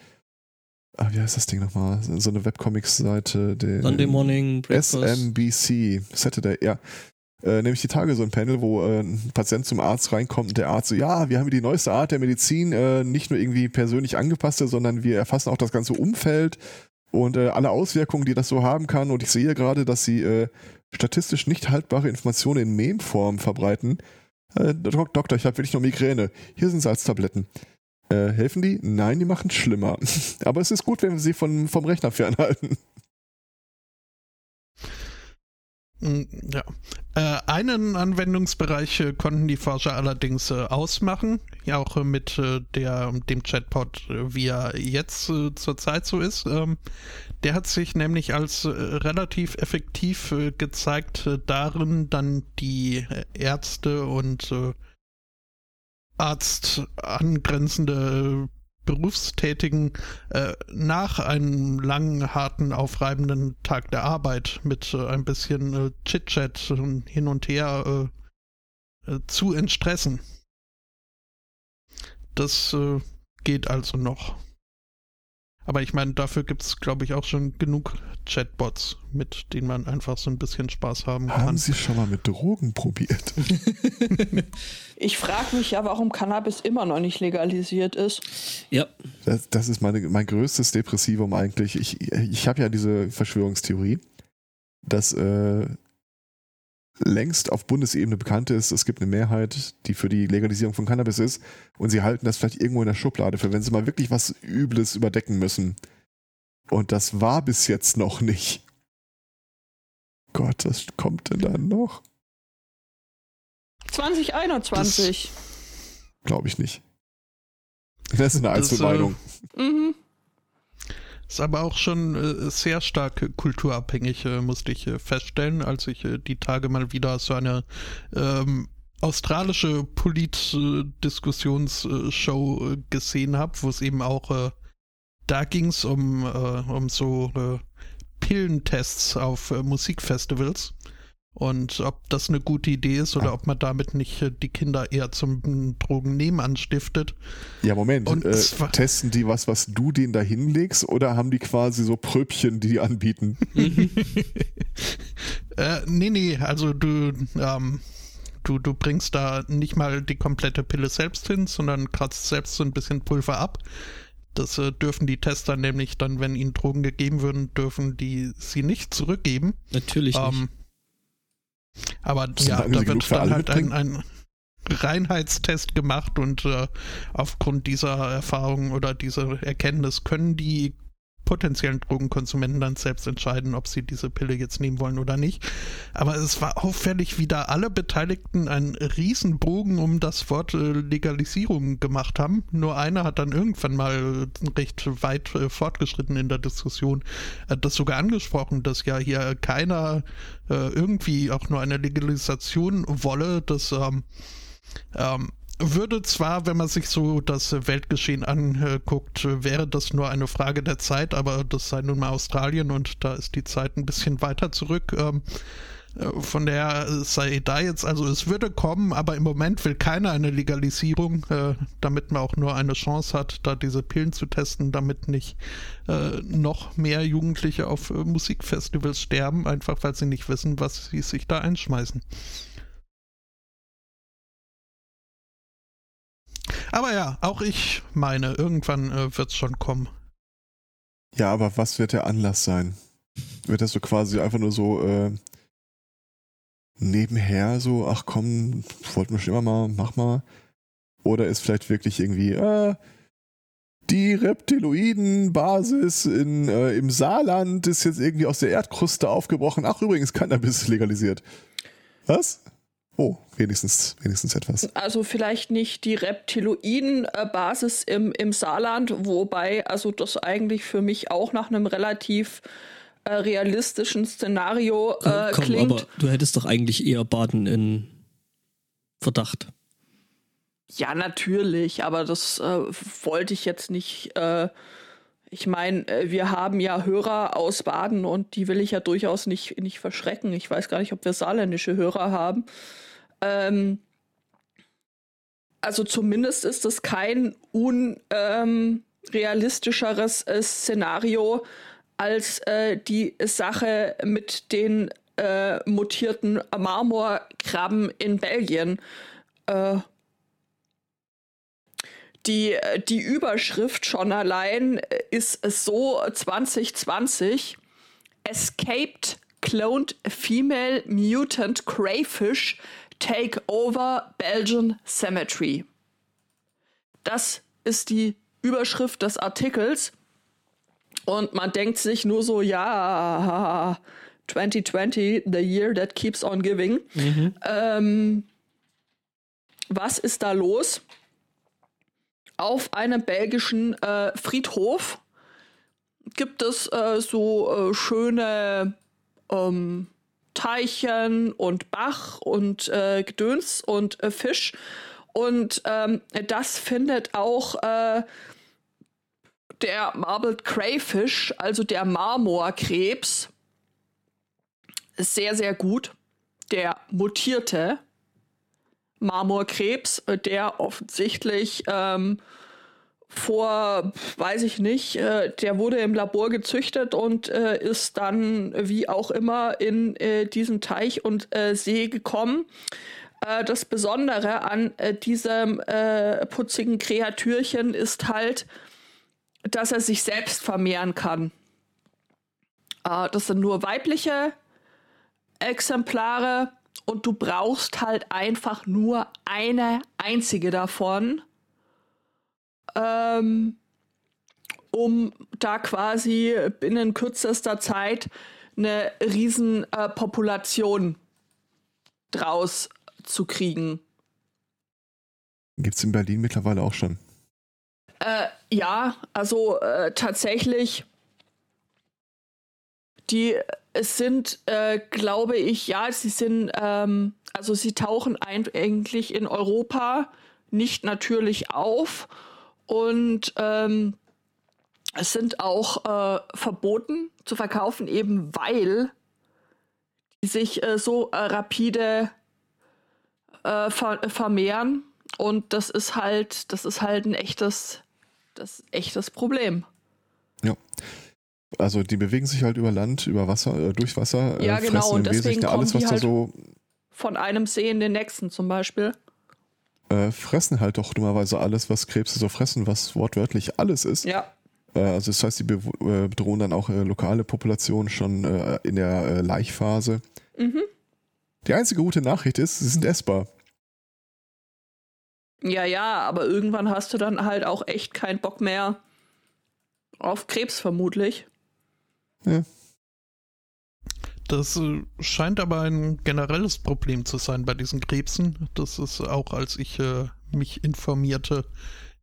ah, wie heißt das Ding nochmal? So eine Webcomics-Seite, den
Sunday Morning Breakfast.
SMBC, Saturday, ja. Äh, nämlich die Tage so ein Panel, wo äh, ein Patient zum Arzt reinkommt und der Arzt so, ja, wir haben hier die neueste Art der Medizin, äh, nicht nur irgendwie persönlich angepasste, sondern wir erfassen auch das ganze Umfeld und äh, alle Auswirkungen, die das so haben kann. Und ich sehe gerade, dass sie äh, statistisch nicht haltbare Informationen in Mem-Form verbreiten. Äh, Dok Doktor, ich habe wirklich noch Migräne. Hier sind Salztabletten. Äh, helfen die? Nein, die machen schlimmer. Aber es ist gut, wenn wir sie von, vom Rechner fernhalten.
Mm, Ja. Äh, einen Anwendungsbereich äh, konnten die Forscher allerdings äh, ausmachen, ja auch mit äh, der, dem Chatbot, äh, wie er jetzt äh, zurzeit so ist. Ähm, der hat sich nämlich als äh, relativ effektiv äh, gezeigt, äh, darin dann die Ärzte und Arzt angrenzende Berufstätigen äh, nach einem langen, harten, aufreibenden Tag der Arbeit mit äh, ein bisschen äh, Chit-Chat hin und her zu entstressen. Das äh, geht also noch. Aber ich meine, dafür gibt es, glaube ich, auch schon genug Chatbots, mit denen man einfach so ein bisschen Spaß haben kann.
Haben Sie schon mal mit Drogen probiert?
Ich frage mich ja, warum Cannabis immer noch nicht legalisiert ist.
ja,
Das, das ist meine, mein größtes Depressivum eigentlich. Ich, ich habe ja diese Verschwörungstheorie, dass äh, längst auf Bundesebene bekannt ist, es gibt eine Mehrheit, die für die Legalisierung von Cannabis ist und sie halten das vielleicht irgendwo in der Schublade für, wenn sie mal wirklich was Übles überdecken müssen. Und das war bis jetzt noch nicht. Gott, was kommt denn dann noch?
2021.
Glaube ich nicht. Das ist eine Einzelmeinung.
Das, äh, mhm. Ist aber auch schon äh, sehr stark kulturabhängig, äh, musste ich äh, feststellen, als ich äh, die Tage mal wieder so eine ähm, australische Polit-Diskussionsshow äh, gesehen habe, wo es eben auch äh, da ging es um, um so Pillentests auf Musikfestivals und ob das eine gute Idee ist oder ah. ob man damit nicht äh, die Kinder eher zum Drogennehmen anstiftet.
Ja, Moment. Und, äh, testen die was, was du denen da hinlegst oder haben die quasi so Pröbchen, die die anbieten?
äh, nee, nee, also du, ähm, du, du bringst da nicht mal die komplette Pille selbst hin, sondern kratzt selbst so ein bisschen Pulver ab. Das äh, dürfen die Tester nämlich dann, wenn ihnen Drogen gegeben würden, dürfen die sie nicht zurückgeben.
Natürlich ähm, nicht.
Aber ja, da wird dann halt ein, ein, Reinheitstest gemacht und äh, aufgrund dieser Erfahrung oder dieser Erkenntnis können die potenziellen Drogenkonsumenten dann selbst entscheiden, ob sie diese Pille jetzt nehmen wollen oder nicht. Aber es war auffällig, wie da alle Beteiligten einen Riesenbogen um das Wort äh, Legalisierung gemacht haben. Nur einer hat dann irgendwann mal recht weit äh, fortgeschritten in der Diskussion das sogar angesprochen, dass ja hier keiner äh, irgendwie auch nur eine Legalisation wolle, dass ähm, ähm, würde zwar, wenn man sich so das Weltgeschehen anguckt, wäre das nur eine Frage der Zeit, aber das sei nun mal Australien und da ist die Zeit ein bisschen weiter zurück. Ähm, äh, von der sei da jetzt, also es würde kommen, aber im Moment will keiner eine Legalisierung, äh, damit man auch nur eine Chance hat, da diese Pillen zu testen, damit nicht äh, noch mehr Jugendliche auf Musikfestivals sterben, einfach weil sie nicht wissen, was sie sich da einschmeißen. Aber ja, auch ich meine, irgendwann äh, wird es schon kommen.
Ja, aber was wird der Anlass sein? Wird das so quasi einfach nur so äh, nebenher so, ach komm, wollten wir schon immer mal, mach mal? Oder ist vielleicht wirklich irgendwie, äh, die Reptiloiden-Basis äh, im Saarland ist jetzt irgendwie aus der Erdkruste aufgebrochen. Ach, übrigens, Cannabis legalisiert. Was? Oh, wenigstens, wenigstens etwas.
Also vielleicht nicht die Reptiloiden-Basis im, im Saarland, wobei also das eigentlich für mich auch nach einem relativ äh, realistischen Szenario äh, Komm, klingt. Aber
du hättest doch eigentlich eher Baden in Verdacht.
Ja, natürlich, aber das äh, wollte ich jetzt nicht. Äh, ich meine, äh, wir haben ja Hörer aus Baden und die will ich ja durchaus nicht, nicht verschrecken. Ich weiß gar nicht, ob wir saarländische Hörer haben. Ähm, also zumindest ist es kein unrealistischeres ähm, äh, Szenario als äh, die Sache mit den äh, mutierten Marmorkrabben in Belgien. Äh, die, die Überschrift schon allein ist so 2020 Escaped Cloned Female Mutant Crayfish Take Over Belgian Cemetery. Das ist die Überschrift des Artikels. Und man denkt sich nur so, ja, 2020, the year that keeps on giving. Mhm. Ähm, was ist da los? Auf einem belgischen äh, Friedhof gibt es äh, so äh, schöne ähm, Teichen und Bach und äh, Gedöns und äh, Fisch. Und ähm, das findet auch äh, der Marbled Crayfish, also der Marmorkrebs, sehr, sehr gut. Der mutierte Marmorkrebs, äh, der offensichtlich ähm, vor, weiß ich nicht, äh, der wurde im Labor gezüchtet und äh, ist dann wie auch immer in äh, diesen Teich und äh, See gekommen. Äh, das Besondere an äh, diesem putzigen Kreatürchen ist halt, dass er sich selbst vermehren kann. das sind nur weibliche Exemplare und du brauchst halt einfach nur eine einzige davon ähm, um da quasi binnen kürzester Zeit eine Riesenpopulation äh, draus zu kriegen.
Gibt es in Berlin mittlerweile auch schon.
Äh, ja, also äh, tatsächlich, die es sind, äh, glaube ich, ja, sie sind, ähm, also sie tauchen eigentlich in Europa nicht natürlich auf und ähm, es sind auch äh, verboten zu verkaufen, eben weil die sich äh, so äh, rapide äh, ver vermehren und das ist halt, das ist halt ein echtes, das echtes Problem.
Ja. Also die bewegen sich halt über Land, über Wasser, äh, durch Wasser,
äh, ja, genau. und
Wesentlichen alles, was da
halt
so
von einem See in den nächsten zum Beispiel.
Äh, fressen halt doch dummerweise alles, was Krebse so fressen, was wortwörtlich alles ist.
Ja.
Äh, also das heißt, die äh, bedrohen dann auch äh, lokale Populationen schon in der Laichphase.
Mhm.
Die einzige gute Nachricht ist, sie sind essbar.
Ja, ja, aber irgendwann hast du dann halt auch echt keinen Bock mehr auf Krebs vermutlich.
Ja.
Das äh, scheint aber ein generelles Problem zu sein bei diesen Krebsen. Das ist auch, als ich äh, mich informierte,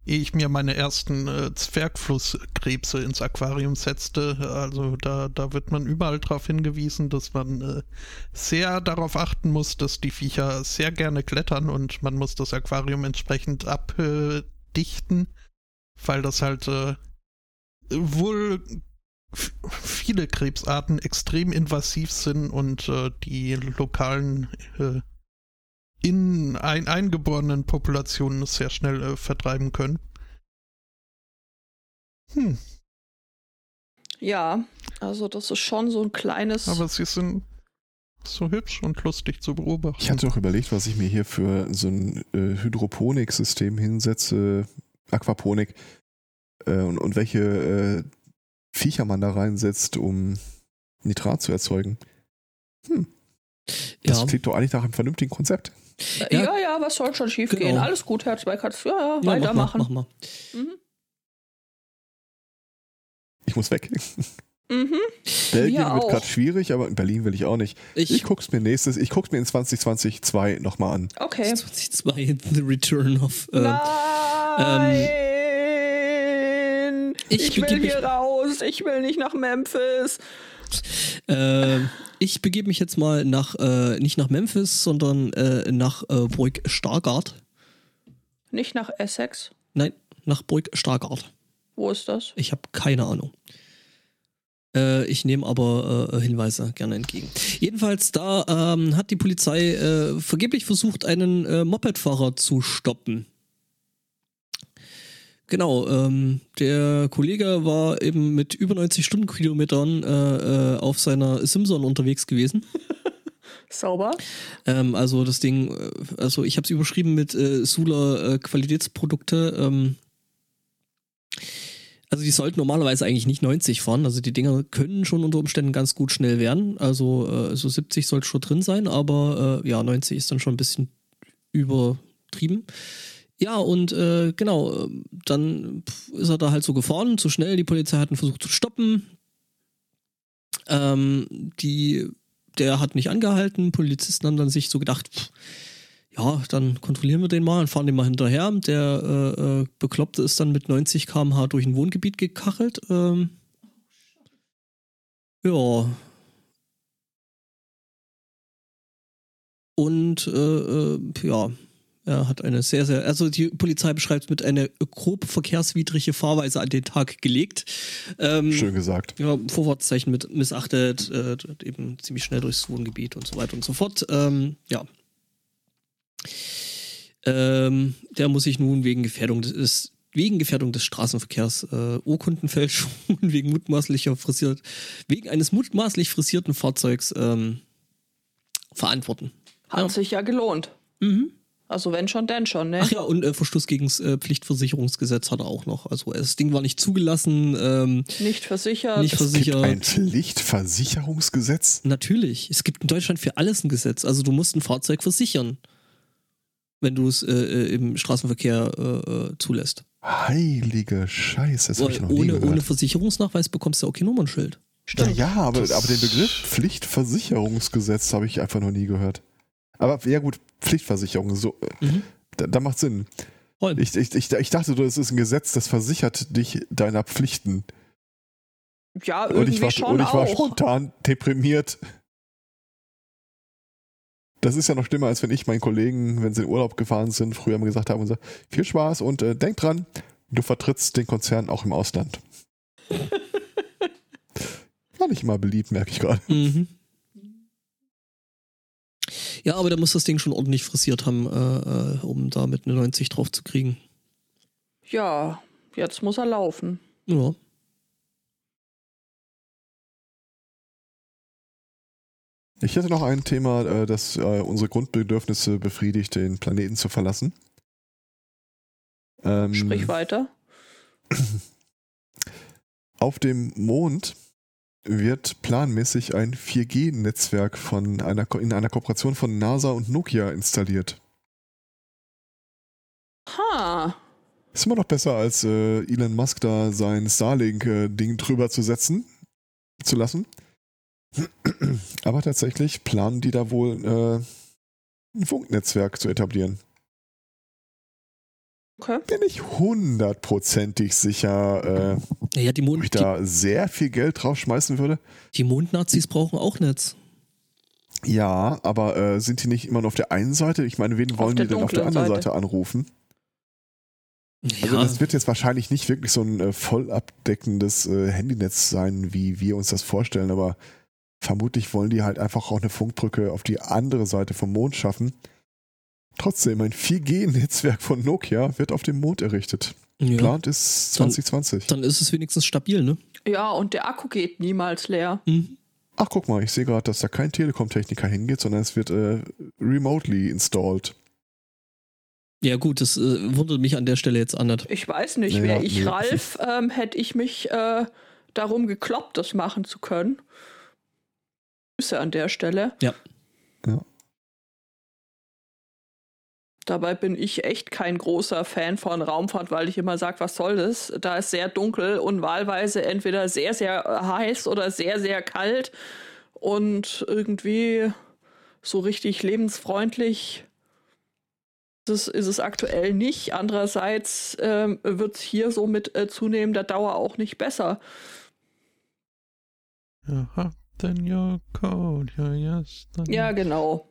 ehe ich mir meine ersten äh, Zwergflusskrebse ins Aquarium setzte. Also da, da wird man überall darauf hingewiesen, dass man äh, sehr darauf achten muss, dass die Viecher sehr gerne klettern und man muss das Aquarium entsprechend abdichten, weil das halt äh, wohl viele Krebsarten extrem invasiv sind und äh, die lokalen äh, in ein, eingeborenen Populationen sehr schnell äh, vertreiben können. Hm.
Ja, also das ist schon so ein kleines.
Aber sie sind so hübsch und lustig zu beobachten.
Ich hatte auch überlegt, was ich mir hier für so ein äh, Hydroponik-System hinsetze, Aquaponik, äh, und, und welche äh, Viecher man da reinsetzt, um Nitrat zu erzeugen. Hm. Das ja. klingt doch eigentlich nach einem vernünftigen Konzept.
Ja, ja, ja was soll schon schief genau. gehen? Alles gut, Herr Zweikatz. Ja, ja, ja, weitermachen. Mach mal, mach mal. Mhm.
Ich muss weg.
Mhm.
Belgien wird gerade schwierig, aber in Berlin will ich auch nicht. Ich, ich guck's mir nächstes, ich guck's mir in 2022 nochmal an.
Okay.
2022 The Return of.
Äh, Nein! Ähm, ich, ich will hier raus. Ich will nicht nach Memphis.
Äh, ich begebe mich jetzt mal nach, äh, nicht nach Memphis, sondern äh, nach äh, Burg Stargard.
Nicht nach Essex?
Nein, nach Burg Stargard.
Wo ist das?
Ich habe keine Ahnung. Äh, ich nehme aber äh, Hinweise gerne entgegen. Jedenfalls, da ähm, hat die Polizei vergeblich versucht, einen Mopedfahrer zu stoppen. Genau, ähm, der Kollege war eben mit über 90 Stundenkilometern äh, äh, auf seiner Simson unterwegs gewesen.
Sauber.
Ähm, also das Ding, äh, also ich habe es überschrieben mit äh, Sula äh, Qualitätsprodukte. Ähm, also die sollten normalerweise eigentlich nicht 90 fahren. Also die Dinger können schon unter Umständen ganz gut schnell werden. Also äh, so 70 sollte schon drin sein, aber äh, ja, 90 ist dann schon ein bisschen übertrieben. Ja, und äh, genau, dann ist er da halt so gefahren, zu schnell. Die Polizei hat ihn versucht zu stoppen. Ähm, die, der hat nicht angehalten. Polizisten haben dann sich so gedacht, pff, ja, dann kontrollieren wir den mal und fahren den mal hinterher. Der äh, äh, Bekloppte ist dann mit 90 km/h durch ein Wohngebiet gekachelt. Ähm, ja. Und äh, äh ja, er hat eine sehr, sehr, also die Polizei beschreibt es mit einer grob verkehrswidrige Fahrweise an den Tag gelegt.
Ähm, Schön gesagt.
Ja, Vorfahrtszeichen mit missachtet, äh, eben ziemlich schnell durchs Wohngebiet und so weiter und so fort. Ähm, ja. Ähm, der muss sich nun wegen Gefährdung des, wegen Gefährdung des Straßenverkehrs, äh, Urkundenfälschung wegen mutmaßlicher frisiert, wegen eines mutmaßlich frisierten Fahrzeugs ähm, verantworten.
Hat ja. sich ja gelohnt.
Mhm.
Also wenn schon, denn schon, ne?
Ach ja, und äh, Verstoß gegen das äh, Pflichtversicherungsgesetz hat er auch noch. Also das Ding war nicht zugelassen. Ähm,
nicht versichert.
Nicht versichert.
Es gibt ein Pflichtversicherungsgesetz?
Natürlich. Es gibt in Deutschland für alles ein Gesetz. Also du musst ein Fahrzeug versichern, wenn du es äh, äh, im Straßenverkehr äh, äh, zulässt.
Heilige Scheiße, das habe ich noch nie
ohne,
gehört.
ohne Versicherungsnachweis bekommst du auch kein Nummernschild.
Stimmt. Ja, aber, aber den Begriff Pflichtversicherungsgesetz habe ich einfach noch nie gehört. Aber ja gut, Pflichtversicherung, so, äh, mhm. da, da, macht Sinn.
Voll.
Ich, ich, ich, ich dachte, das ist ein Gesetz, das versichert dich deiner Pflichten.
Ja,
Und
irgendwie
ich war,
schon
und ich war
auch.
spontan deprimiert. Das ist ja noch schlimmer, als wenn ich meinen Kollegen, wenn sie in Urlaub gefahren sind, früher mal gesagt haben, so, viel Spaß und äh, denk dran, du vertrittst den Konzern auch im Ausland. War nicht immer beliebt, merke ich gerade.
Mhm. Ja, aber da muss das Ding schon ordentlich frisiert haben, äh, äh, um da mit einer 90 drauf zu kriegen.
Ja, jetzt muss er laufen.
Ja.
Ich hätte noch ein Thema, äh, das äh, unsere Grundbedürfnisse befriedigt, den Planeten zu verlassen. Ähm,
Sprich weiter.
Auf dem Mond wird planmäßig ein 4G-Netzwerk von einer Ko- in einer Kooperation von NASA und Nokia installiert.
Ha.
Ist immer noch besser, als äh, Elon Musk da sein Starlink-Ding drüber zu setzen, zu lassen. Aber tatsächlich planen die da wohl äh, ein Funknetzwerk zu etablieren.
Okay.
Bin ich hundertprozentig sicher, äh,
Ja, die,
ob
Mond,
ich
die,
da sehr viel Geld draufschmeißen würde.
die Mondnazis brauchen auch Netz.
Ja, aber äh, sind die nicht immer nur auf der einen Seite? Ich meine, wen wollen die denn auf der anderen
Seite.
Seite anrufen? Also
Ja,
das wird jetzt wahrscheinlich nicht wirklich so ein äh, voll abdeckendes äh, Handynetz sein, wie wir uns das vorstellen, aber vermutlich wollen die halt einfach auch eine Funkbrücke auf die andere Seite vom Mond schaffen. Trotzdem, ein 4G-Netzwerk von Nokia wird auf dem Mond errichtet.
ja.
Plant ist 2020.
dann ist es wenigstens stabil, ne?
Ja, und der Akku geht niemals leer.
Mhm.
Ach, guck mal, ich sehe gerade, dass da kein Telekom-Techniker hingeht, sondern es wird äh, remotely installed.
Ja, gut, das äh, wundert mich an der Stelle jetzt an.
Ich weiß nicht,
Ja,
wäre ich
nee.
Ralf, ähm, hätte ich mich äh, darum gekloppt, das machen zu können. Grüße an der Stelle.
Ja.
Dabei bin ich echt kein großer Fan von Raumfahrt, weil ich immer sage, was soll das? Da ist sehr dunkel und wahlweise entweder sehr, sehr äh, heiß oder sehr, sehr kalt und irgendwie so richtig lebensfreundlich das ist es aktuell nicht. Andererseits ähm, wird es hier so mit äh, zunehmender Dauer auch nicht besser. Ja, genau.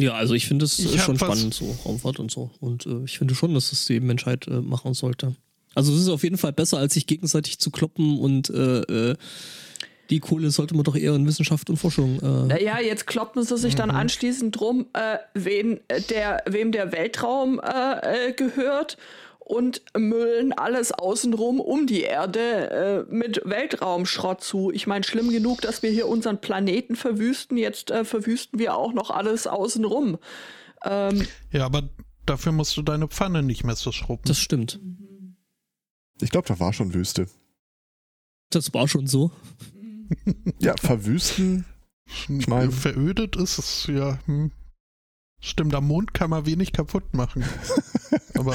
Ja, also ich finde es
hab
schon spannend, so Raumfahrt und so. Und äh, ich finde schon, dass es die Menschheit äh, machen sollte. Also es ist auf jeden Fall besser, als sich gegenseitig zu kloppen und äh, äh, die Kohle sollte man doch eher in Wissenschaft und Forschung. Äh,
Naja, jetzt kloppen sie sich dann
Mhm.
anschließend drum, äh, wen, äh, der, wem der Weltraum äh, äh, gehört und müllen alles außenrum um die Erde äh, mit Weltraumschrott zu. Ich meine, schlimm genug, dass wir hier unseren Planeten verwüsten. Jetzt äh, verwüsten wir auch noch alles außenrum. Ähm,
Ja, aber dafür musst du deine Pfanne nicht mehr so schrubben.
das stimmt.
Ich glaube, da war schon Wüste.
Das war schon so.
Ja, verwüsten. Ich mein-
Verödet ist es, ja. Hm. Stimmt, am Mond kann man wenig kaputt machen. aber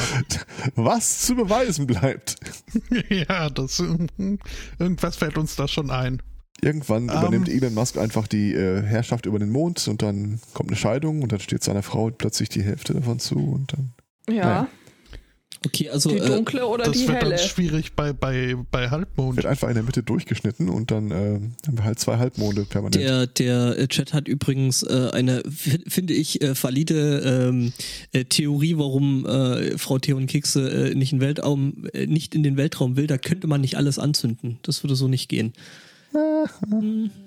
Was zu beweisen bleibt.
ja, das irgendwas fällt uns da schon ein.
Irgendwann
Ähm.
übernimmt Elon Musk einfach die äh, Herrschaft über den Mond und dann kommt eine Scheidung und dann steht seiner Frau plötzlich die Hälfte davon zu und dann.
ja,
Naja.
Okay, also
die
äh,
dunkle oder
Das
die
wird
helle.
dann schwierig bei, bei, bei Halbmond.
Wird einfach in der Mitte durchgeschnitten und dann äh, haben wir halt zwei Halbmonde permanent.
der, der äh, Chat hat übrigens äh, eine, finde ich, äh, valide ähm, äh, Theorie, warum äh, Frau Theon Kekse äh, nicht, in Weltraum, äh, nicht in den Weltraum will. Da könnte man nicht alles anzünden. Das würde so nicht gehen.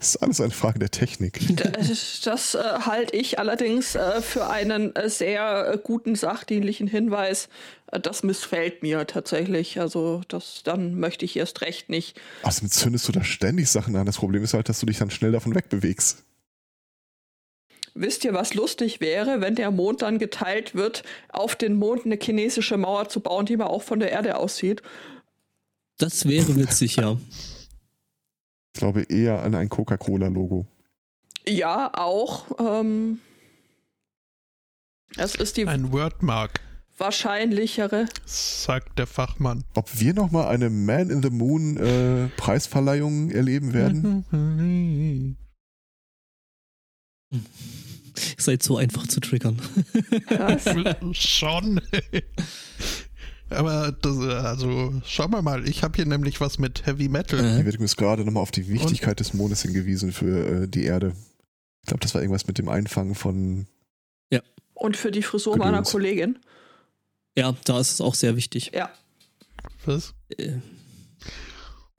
Das ist alles eine Frage der Technik.
Das, das äh, halte ich allerdings äh, für einen äh, sehr äh, guten sachdienlichen Hinweis. Äh, das missfällt mir tatsächlich. Also das dann möchte ich erst recht nicht.
Außerdem zündest du da ständig Sachen an. Das Problem ist halt, dass du dich dann schnell davon wegbewegst.
Wisst ihr, was lustig wäre, wenn der Mond dann geteilt wird, auf den Mond eine chinesische Mauer zu bauen, die mal auch von der Erde aussieht?
Das wäre witzig, ja.
Ich glaube eher an ein Coca-Cola-Logo.
Ja, auch. Ähm, es ist die
Ein Wordmark,
wahrscheinlichere.
sagt der Fachmann.
Ob wir nochmal eine Man in the Moon äh, Preisverleihung erleben werden?
Seid so einfach zu triggern.
Was?
Schon. Aber das, äh, also schauen wir mal. Ich habe hier nämlich was mit Heavy Metal.
Äh.
Hier wird übrigens gerade nochmal auf die Wichtigkeit des Mondes hingewiesen für äh, die Erde. Ich glaube, das war irgendwas mit dem Einfangen von.
Und für die Frisur meiner
Gedöns.
Kollegin.
Ja, da ist es auch sehr wichtig.
Ja,
Was?
Äh,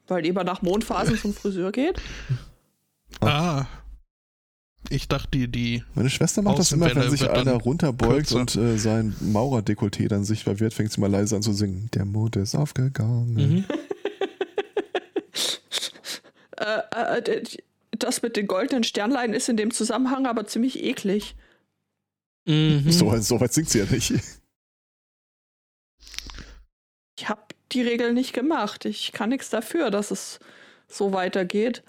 weil die immer nach Mondphasen zum Friseur geht.
Ah. Ich dachte, die, die.
Meine Schwester macht das immer, wenn sich einer runterbeugt
kürzer.
und äh, sein Maurerdekolleté dann sichtbar wird, fängt sie mal leise an zu singen. Der Mond ist aufgegangen.
mhm.
Äh, äh, das mit den goldenen Sternlein ist in dem Zusammenhang aber ziemlich eklig.
Mhm.
So, so weit singt sie ja nicht.
Ich habe die Regel nicht gemacht. Ich kann nichts dafür, dass es so weitergeht.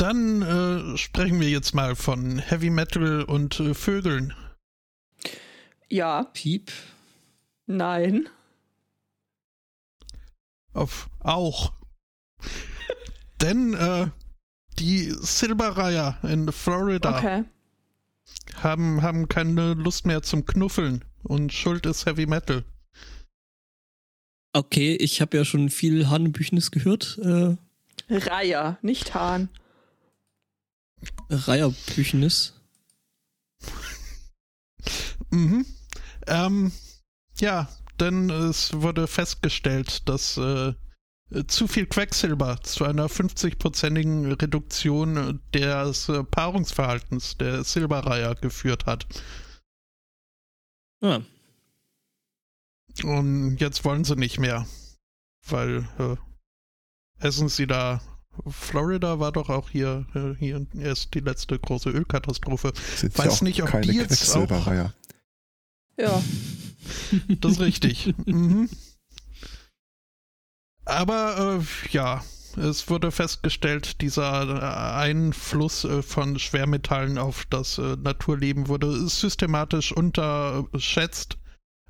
Dann äh, sprechen wir jetzt mal von Heavy Metal und äh, Vögeln.
Ja,
Piep.
nein.
Auf auch. Denn äh, die Silberreiher in Florida
Okay.
haben, haben keine Lust mehr zum Knuffeln und Schuld ist Heavy Metal.
Okay, ich habe ja schon viel Hanebüchnis gehört. Äh,
Reiher, nicht Hahn.
Reierbüchnis.
Mhm. Ähm, ja, denn es wurde festgestellt, dass äh, zu viel Quecksilber zu einer 50-prozentigen Reduktion des äh, Paarungsverhaltens der Silberreiher geführt hat.
Ah,
Und jetzt wollen sie nicht mehr, weil äh, essen sie da. Florida war doch auch hier, äh, hier erst die letzte große Ölkatastrophe.
Sind
Weiß
auch
nicht, ob
keine
die jetzt
Quecksilberreiher.
Ja.
Das ist richtig. mhm. Aber äh, ja, es wurde festgestellt, dieser äh, Einfluss äh, von Schwermetallen auf das Naturleben wurde systematisch unterschätzt.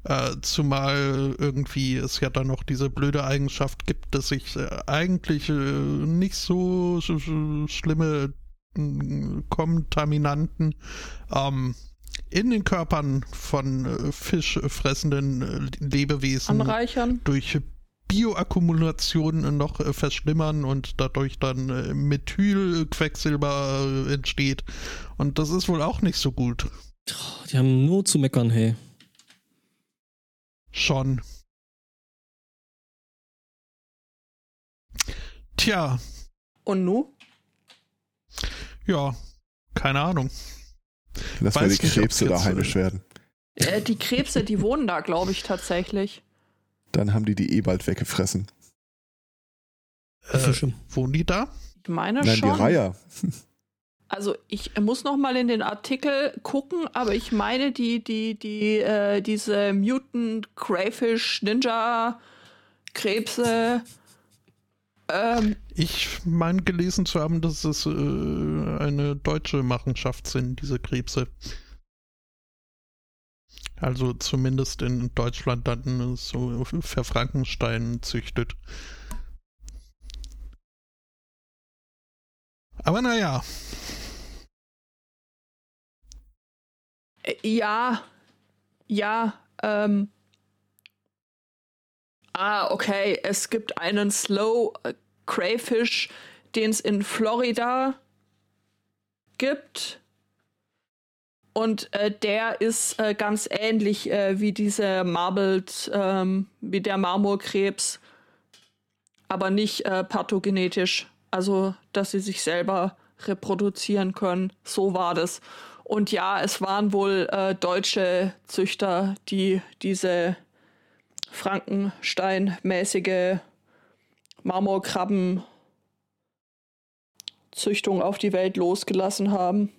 Äh, zumal irgendwie es ja dann noch diese blöde Eigenschaft gibt, dass sich äh, eigentlich äh, nicht so sch sch schlimme äh, Kontaminanten ähm, in den Körpern von fischfressenden Lebewesen
Anreichern.
durch Bioakkumulation noch verschlimmern und dadurch dann Methylquecksilber entsteht. Und das ist wohl auch nicht so gut.
die haben nur zu meckern, hey.
Schon. Tja,
Und nu?
ja, keine Ahnung.
Lass mal die Krebse da heimisch werden.
Äh, die Krebse, die wohnen da, glaube ich, tatsächlich.
Dann haben die die eh bald weggefressen.
Äh, wohnen die da?
Ich meine
Nein,
schon.
die Reiher.
Also ich muss noch mal in den Artikel gucken, aber ich meine die die die äh, diese Mutant Crayfish Ninja Krebse ähm,
Ich meine gelesen zu haben, dass es äh, eine deutsche Machenschaft sind, diese Krebse. Also zumindest in Deutschland dann so für Frankenstein züchtet. Aber naja,
ja ja ähm, ah okay es gibt einen Slow äh, Crayfish, den es in Florida gibt. Und äh, der ist äh, ganz ähnlich äh, wie diese Marbled, ähm, wie der Marmorkrebs, aber nicht äh, pathogenetisch. Also, dass sie sich selber reproduzieren können. So war das. Und ja, es waren wohl äh, deutsche Züchter, die diese Frankenstein-mäßige Marmorkrabben Züchtung auf die Welt losgelassen haben.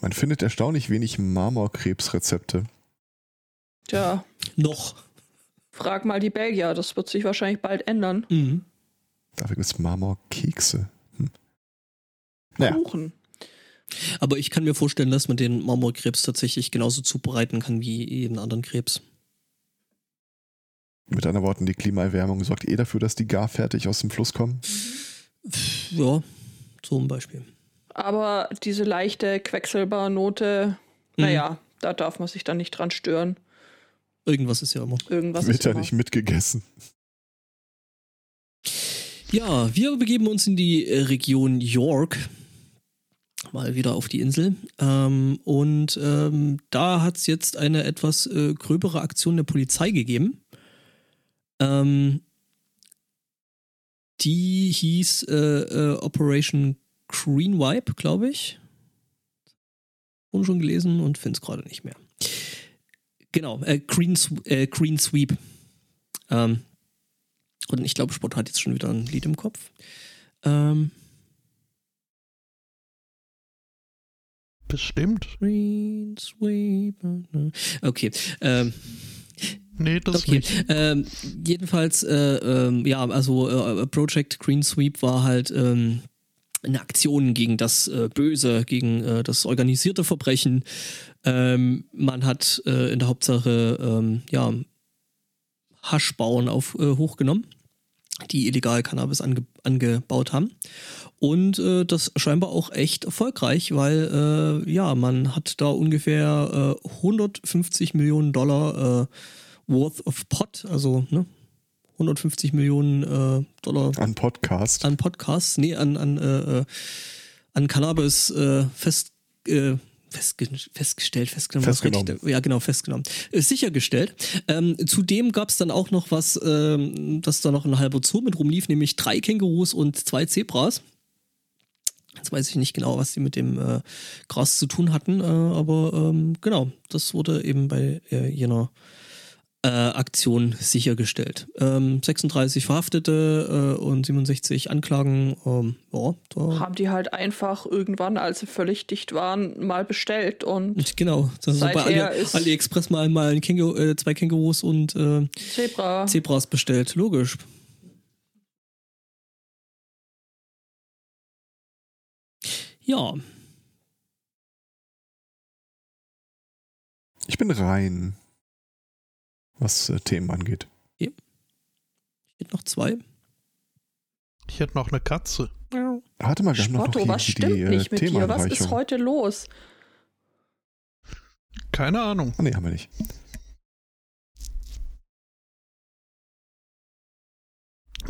Man findet erstaunlich wenig Marmorkrebsrezepte.
Tja,
Noch.
frag mal die Belgier, das wird sich wahrscheinlich bald ändern.
Mhm.
Dafür gibt es Marmorkekse. Naja,
Kuchen.
Aber ich kann mir vorstellen, dass man den Marmorkrebs tatsächlich genauso zubereiten kann wie jeden anderen Krebs.
Mit anderen Worten, die Klimaerwärmung sorgt eh dafür, dass die gar fertig aus dem Fluss kommen.
Ja, zum Beispiel.
Aber diese leichte Quecksilbernote,
Mhm.
naja, da darf man sich dann nicht dran stören.
Irgendwas ist ja immer.
Irgendwas
Wird
ist
ja
immer.
nicht mitgegessen.
Ja, wir begeben uns in die Region York. Mal wieder auf die Insel. Ähm, und ähm, da hat es jetzt eine etwas äh, gröbere Aktion der Polizei gegeben. Ähm, die hieß äh, äh, Operation Green Wipe, glaube ich. Und schon gelesen und finde es gerade nicht mehr. Genau, äh, Green, äh, Green Sweep. Ähm, und ich glaube, Sport hat jetzt schon wieder ein Lied im Kopf. Ähm,
Bestimmt.
Green Sweep. Okay. Ähm,
Nee, das
okay.
nicht.
Ähm, jedenfalls, äh, ähm, ja, also äh, Project Green Sweep war halt ähm, eine Aktion gegen das äh, Böse, gegen äh, das organisierte Verbrechen. Ähm, man hat äh, in der Hauptsache ähm, ja, Haschbauern auf, äh, hochgenommen, die illegal Cannabis ange angebaut haben. Und äh, das scheinbar auch echt erfolgreich, weil äh, ja, man hat da ungefähr äh, 150 Millionen Dollar äh, worth of pot, also ne, 150 Millionen äh, Dollar
An Podcast.
an Podcasts, nee, an, an, äh, äh, an Cannabis äh, fest, äh, festge festgestellt, festgenommen.
Festgenommen.
Ja, genau, festgenommen. Äh, sichergestellt. Ähm, zudem gab es dann auch noch was, ähm, dass da noch ein halber Zoo mit rumlief, nämlich drei Kängurus und zwei Zebras. Jetzt weiß ich nicht genau, was die mit dem äh, Gras zu tun hatten, äh, aber ähm, genau, das wurde eben bei äh, jener äh, Aktion sichergestellt. Ähm, 36 Verhaftete äh, und 67 Anklagen. Ähm, ja,
Haben die halt einfach irgendwann, als sie völlig dicht waren, mal bestellt und
genau. Das ist bei Ali, AliExpress mal, mal ein Känguru, äh, zwei Kängurus und
Zebra.
Zebras bestellt. Logisch. Ja,
Ich bin rein, was äh, Themen angeht.
geht noch zwei.
Ich hätte noch eine Katze.
Hatte mal, wir haben noch, noch
Spotto, was
die,
stimmt
die, äh,
nicht mit dir? Was ist heute los?
Keine Ahnung.
Ah, nee, haben wir nicht.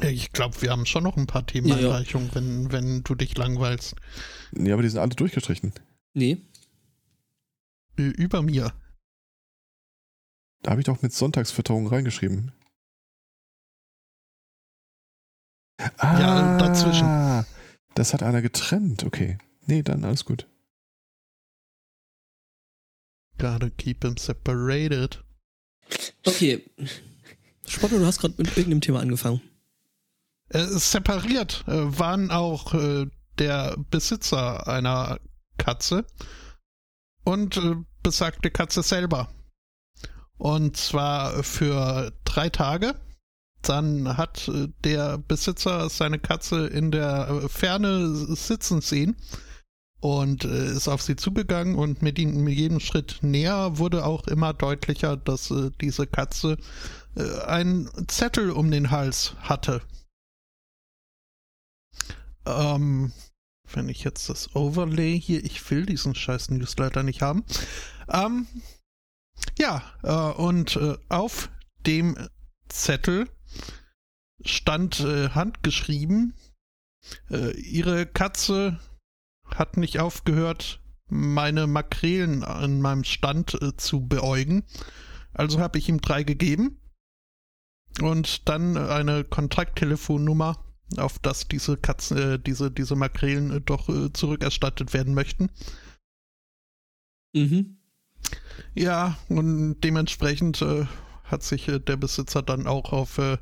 Ich glaube, wir haben schon noch ein paar Themeneinreichungen, wenn, wenn du dich langweilst.
Nee, aber die sind alle durchgestrichen.
Nee.
Äh, Über mir.
Da habe ich doch mit Sonntagsfütterung reingeschrieben.
Ja, dazwischen.
Ah, Das hat einer getrennt, okay. Nee, dann alles gut.
Gotta keep them separated.
Okay. Spotto, du hast gerade mit irgendeinem Thema angefangen.
Äh, separiert äh, waren auch äh, der Besitzer einer Katze und besagte Katze selber. Und zwar für drei Tage. Dann hat der Besitzer seine Katze in der Ferne sitzen sehen und ist auf sie zugegangen und mit, jedem Schritt näher wurde auch immer deutlicher, dass diese Katze einen Zettel um den Hals hatte. Ähm, wenn ich jetzt das Overlay hier, ich will diesen scheiß Newsletter nicht haben. Ähm, ja, äh, und äh, auf dem Zettel stand äh, handgeschrieben, äh, ihre Katze hat nicht aufgehört, meine Makrelen an meinem Stand äh, zu beäugen. Also habe ich ihm drei gegeben und dann eine Kontakttelefonnummer, auf das diese Katzen, äh, diese, diese Makrelen äh, doch äh, zurückerstattet werden möchten.
Mhm.
Ja, und dementsprechend äh, hat sich äh, der Besitzer dann auch auf, äh,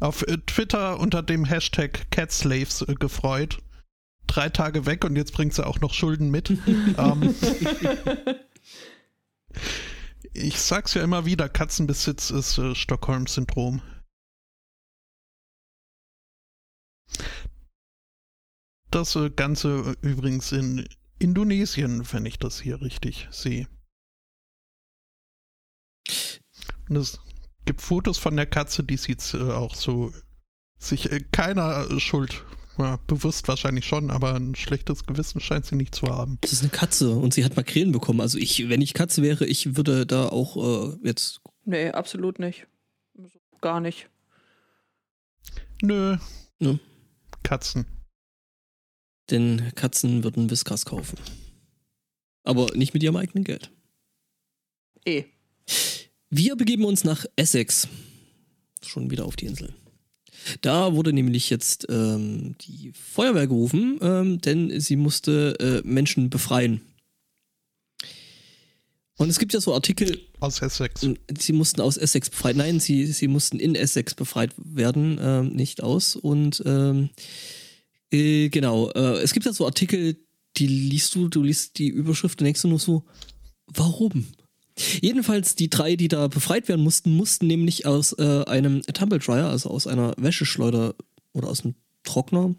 auf Twitter unter dem Hashtag CatSlaves gefreut. Drei Tage weg und jetzt bringt sie auch noch Schulden mit. ähm, ich sag's ja immer wieder, Katzenbesitz ist Stockholm-Syndrom. Das äh, Ganze äh, übrigens in Indonesien, wenn ich das hier richtig sehe. Und Das, gibt Fotos von der Katze, die sieht äh, auch so, sich äh, keiner Schuld ja, bewusst wahrscheinlich schon, aber ein schlechtes Gewissen scheint sie nicht zu haben.
Das ist eine Katze und sie hat Makrelen bekommen. Also ich, wenn ich Katze wäre, ich würde da auch äh, jetzt.
Nee, absolut nicht. Gar nicht.
Nö.
Ja.
Katzen.
Denn Katzen würden Whiskas kaufen. Aber nicht mit ihrem eigenen Geld.
Eh.
Wir begeben uns nach Essex. Schon wieder auf die Insel. Da wurde nämlich jetzt ähm, die Feuerwehr gerufen, ähm, denn sie musste äh, Menschen befreien. Und es gibt ja so Artikel.
Aus Essex.
Sie mussten aus Essex befreit. Nein, sie, sie mussten in Essex befreit werden, ähm, nicht aus. Und ähm, äh, genau, äh, es gibt ja so Artikel, die liest du, du liest die Überschrift und denkst du nur so, warum? Jedenfalls die drei, die da befreit werden mussten, mussten nämlich aus äh, einem Tumble Dryer, also aus einer Wäscheschleuder oder aus einem Trockner,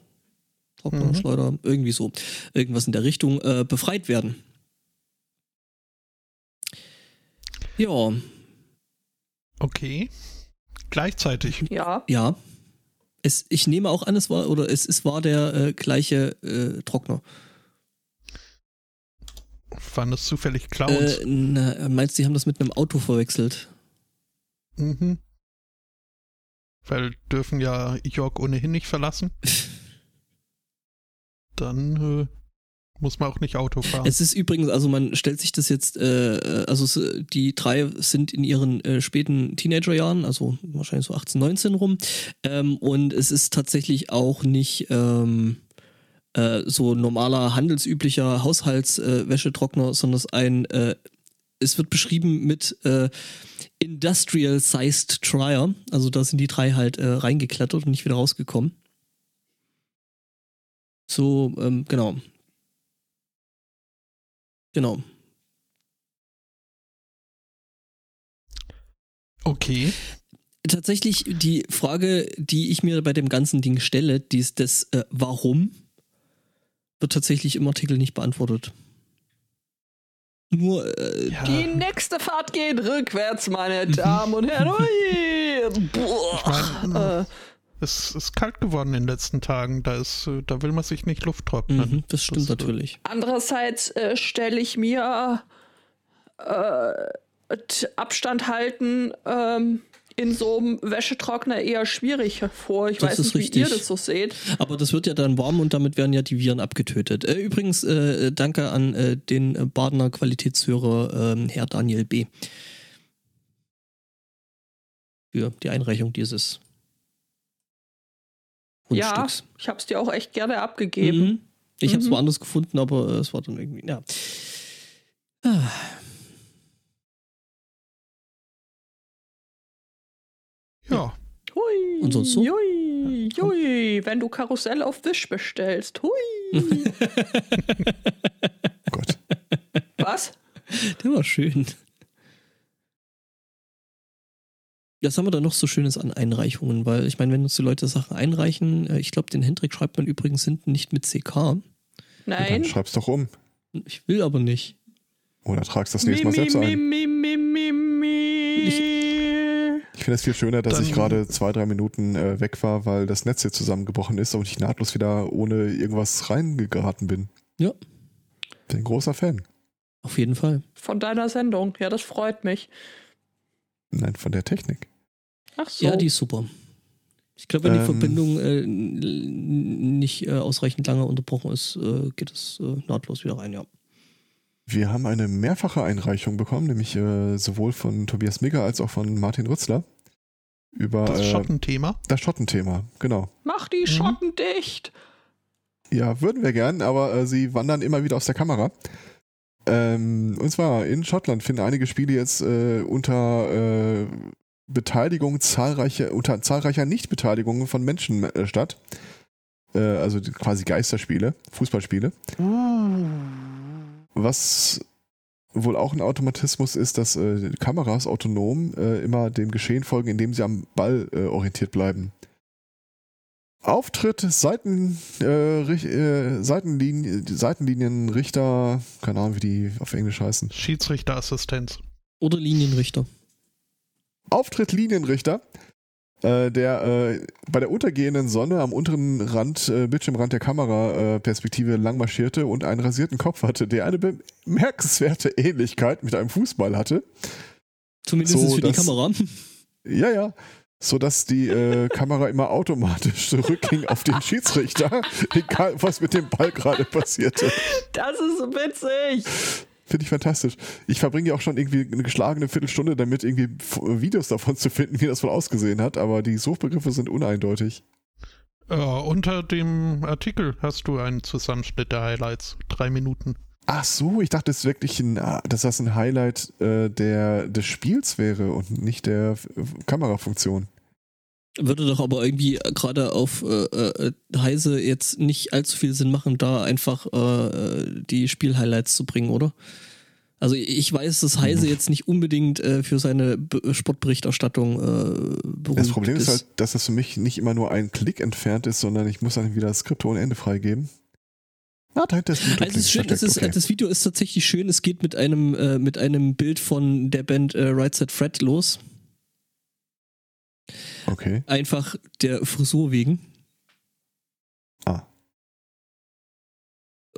Trockner,
Mhm.
Schleuder, irgendwie so, irgendwas in der Richtung, äh, befreit werden. Ja,
Okay. Gleichzeitig.
Ja.
ja. Es, ich nehme auch an, es war, oder es, es war der äh, gleiche äh, Trockner.
Waren das zufällig Clowns?
Äh, na, meinst du, die haben das mit einem Auto verwechselt?
Mhm. Weil dürfen ja York ohnehin nicht verlassen. Dann äh, muss man auch nicht Auto fahren.
Es ist übrigens, also man stellt sich das jetzt, äh, also es, die drei sind in ihren äh, späten Teenagerjahren, also wahrscheinlich so 18, 19 rum. Ähm, und es ist tatsächlich auch nicht ähm, äh, so normaler, handelsüblicher Haushaltswäschetrockner, sondern es ein, äh, es wird beschrieben mit äh, Industrial Sized Dryer. Also da sind die drei halt äh, reingeklettert und nicht wieder rausgekommen. So, ähm, genau. Genau.
okay.
Tatsächlich die Frage, die ich mir bei dem ganzen Ding stelle, die ist das äh, Warum, wird tatsächlich im Artikel nicht beantwortet. Nur, äh,
Ja.
Die nächste Fahrt geht rückwärts, meine Damen und Herren. Ui. Boah.
meine,
Äh,
Es ist kalt geworden in den letzten Tagen. Da, ist, äh, da will man sich nicht Luft trocknen.
mhm, das stimmt
Das,
natürlich.
Andererseits äh, stelle ich mir äh, Abstand halten ähm, in so einem Wäschetrockner eher schwierig vor. Ich
Das
weiß
ist
nicht, wie ihr
richtig.
das so seht.
Aber das wird ja dann warm und damit werden ja die Viren abgetötet. Äh, übrigens, äh, danke an äh, den Badener Qualitätshörer ähm, Herr Daniel B. Für die Einreichung dieses
Ja,
Fundstücks.
ich habe es dir auch echt gerne abgegeben.
Mhm. Ich habe es
Mhm.
woanders gefunden, aber äh, es war dann irgendwie, ja. Ah.
Ja.
Hui,
Und sonst so?
Hui, hui, wenn du Karussell auf Wisch bestellst. Hui.
Gott.
Was?
Der war schön. Was haben wir da noch so Schönes an Einreichungen? Weil ich meine, wenn uns die Leute Sachen einreichen, äh, ich glaube, den Hendrik schreibt man übrigens hinten nicht mit CK.
Dann
Nein.
schreib's doch um.
Ich will aber nicht.
Oder trag's das nächste Mal selbst ein. Ich finde es viel schöner, dass
Dann-
ich gerade zwei, drei Minuten äh, weg war, weil das Netz hier zusammengebrochen ist und ich nahtlos wieder ohne irgendwas reingeraten bin.
Ja.
Bin ein großer Fan.
Auf jeden Fall.
Von deiner Sendung. Ja, das freut mich.
Nein, von der Technik.
Ach so.
Ja, die ist super. Ich glaube, wenn die
Ähm.
Verbindung äh, nicht äh, ausreichend lange unterbrochen ist, äh, geht es äh, nahtlos wieder rein, ja.
Wir haben eine mehrfache Einreichung bekommen, nämlich äh, sowohl von Tobias Migger als auch von Martin Rützler über
Das
äh,
Schottenthema.
das Schottenthema. Genau.
Mach die
Mhm.
Schotten dicht.
Ja, würden wir gern, aber äh, sie wandern immer wieder aus der Kamera. Ähm, und zwar in Schottland finden einige Spiele jetzt äh, unter äh, Beteiligung zahlreicher, unter zahlreicher Nichtbeteiligung von Menschen äh, statt. Äh, also quasi Geisterspiele, Fußballspiele. Was wohl auch ein Automatismus ist, dass äh, Kameras autonom äh, immer dem Geschehen folgen, indem sie am Ball äh, orientiert bleiben. Auftritt, Seiten, äh, äh, Seitenlinien, Seitenlinienrichter, keine Ahnung, wie die auf Englisch heißen.
Schiedsrichterassistenz.
Oder Linienrichter.
Auftritt Linienrichter, äh, der äh, bei der untergehenden Sonne am unteren Rand, äh, Bildschirmrand der Kameraperspektive lang marschierte und einen rasierten Kopf hatte, der eine bemerkenswerte Ähnlichkeit mit einem Fußball hatte.
Zumindest
So,
für die
das-
Kamera.
Ja, ja. So dass die äh, Kamera immer automatisch zurückging auf den Schiedsrichter, egal was mit dem Ball gerade passierte.
Das ist so witzig.
Finde ich fantastisch. Ich verbringe ja auch schon irgendwie eine geschlagene Viertelstunde damit, irgendwie Videos davon zu finden, wie das wohl ausgesehen hat, aber die Suchbegriffe sind uneindeutig.
Äh, unter dem Artikel hast du einen Zusammenschnitt der Highlights. Drei Minuten.
Ach so, ich dachte, das ist wirklich ein, ah, dass das ein Highlight äh, der, des Spiels wäre und nicht der Kamerafunktion.
Würde doch aber irgendwie gerade auf äh, äh, Heise jetzt nicht allzu viel Sinn machen, da einfach äh, die Spielhighlights zu bringen, oder? Also ich weiß, dass Heise jetzt nicht unbedingt äh, für seine B Sportberichterstattung äh, berühmt
Das Problem ist halt, dass das für mich nicht immer nur ein Klick entfernt ist, sondern ich muss dann wieder das Skript ohne Ende freigeben. Ah, da ist ein
Also ist schön, es ist,
okay.
das Video ist tatsächlich schön. Es geht mit einem, äh, mit einem Bild von der Band äh, Right Set Fred los.
Okay.
Einfach der Frisur wegen.
Ah.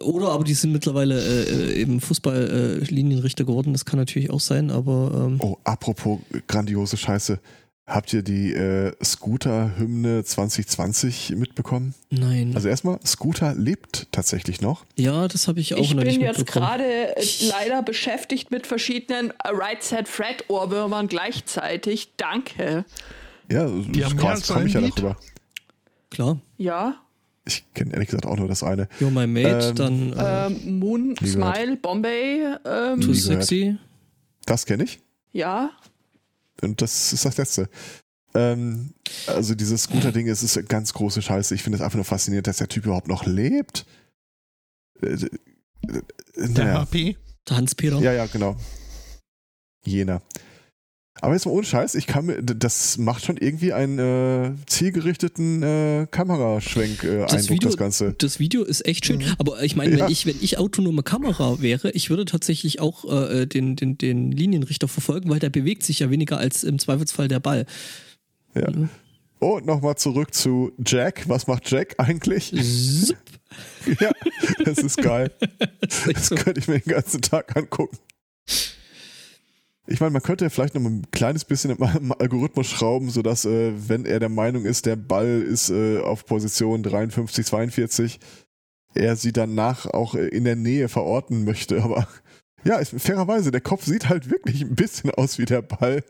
Oder aber die sind mittlerweile äh, äh, eben Fußball-Linienrichter geworden. Das kann natürlich auch sein, aber ähm,
Oh, apropos grandiose Scheiße. Habt ihr die äh, Scooter-Hymne 2020 mitbekommen?
nein.
Also erstmal, Scooter lebt tatsächlich noch.
ja, das habe ich auch
Ich
noch nicht
bin jetzt
mitbekommen.
gerade äh, leider beschäftigt mit verschiedenen äh, Right Set Fred Ohrwürmern gleichzeitig. Danke.
Ja,
haben
das
mehr
krass,
als
komm
ein
ich ja
Lied?
darüber.
Klar.
Ja.
Ich kenne ehrlich gesagt auch nur das eine.
You're my mate,
Ähm,
dann äh,
Ähm, Moon. Smile, Bombay. Ähm,
Too. Sexy.
Das kenne ich.
ja.
Und das ist das Letzte. Ähm, also dieses Scooter-Ding, es ist eine ganz große Scheiße. Ich finde es einfach nur faszinierend, dass der Typ überhaupt noch lebt. Äh, äh, äh,
Der
naja.
HP.
Der Hans-Peter.
Ja, ja, genau. Jener. Aber jetzt mal ohne Scheiß, ich kann mir, das macht schon irgendwie einen äh, zielgerichteten äh, Kameraschwenk äh,
Das
Eindruck,
Video-
das Ganze.
Das Video ist echt schön,
Mhm.
aber ich meine,
Ja.
wenn ich wenn ich autonome Kamera wäre, ich würde tatsächlich auch äh, den, den den Linienrichter verfolgen, weil der bewegt sich ja weniger als im Zweifelsfall der Ball.
Ja. Und nochmal zurück zu Jack. Was macht Jack eigentlich?
Zup.
ja, das ist geil.
Das
Das
so.
könnte ich mir den ganzen Tag angucken. Ich meine, man könnte ja vielleicht noch ein kleines bisschen im Algorithmus schrauben, sodass, äh, wenn er der Meinung ist, der Ball ist äh, auf Position 53, 42, er sie danach auch äh, in der Nähe verorten möchte. Aber ja, ist, fairerweise, der Kopf sieht halt wirklich ein bisschen aus wie der Ball.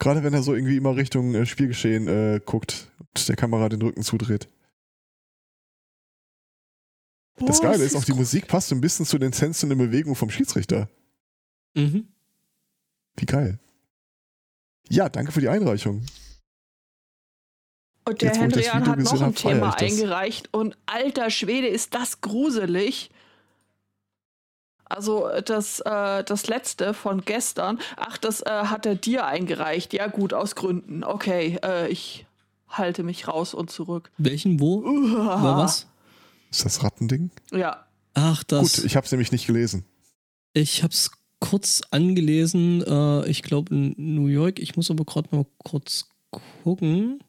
Gerade wenn er so irgendwie immer Richtung äh, Spielgeschehen äh, guckt und der Kamera den Rücken zudreht. Das Geile ist auch, die Musik passt ein bisschen zu den Tänzen in Bewegung vom Schiedsrichter.
Mhm.
Wie geil. Ja, danke für die Einreichung.
Und der Hendrian hat noch ein Thema eingereicht und alter Schwede ist das gruselig. Also das, äh, das letzte von gestern, ach, das äh, hat er dir eingereicht. Ja gut, aus Gründen. Okay, äh, ich halte mich raus und zurück.
Welchen wo? War was?
Ist das Rattending?
Ja.
Ach, das.
Gut, ich habe es nämlich nicht gelesen.
Ich hab's kurz angelesen, äh, ich glaube in New York. Ich muss aber gerade mal kurz gucken.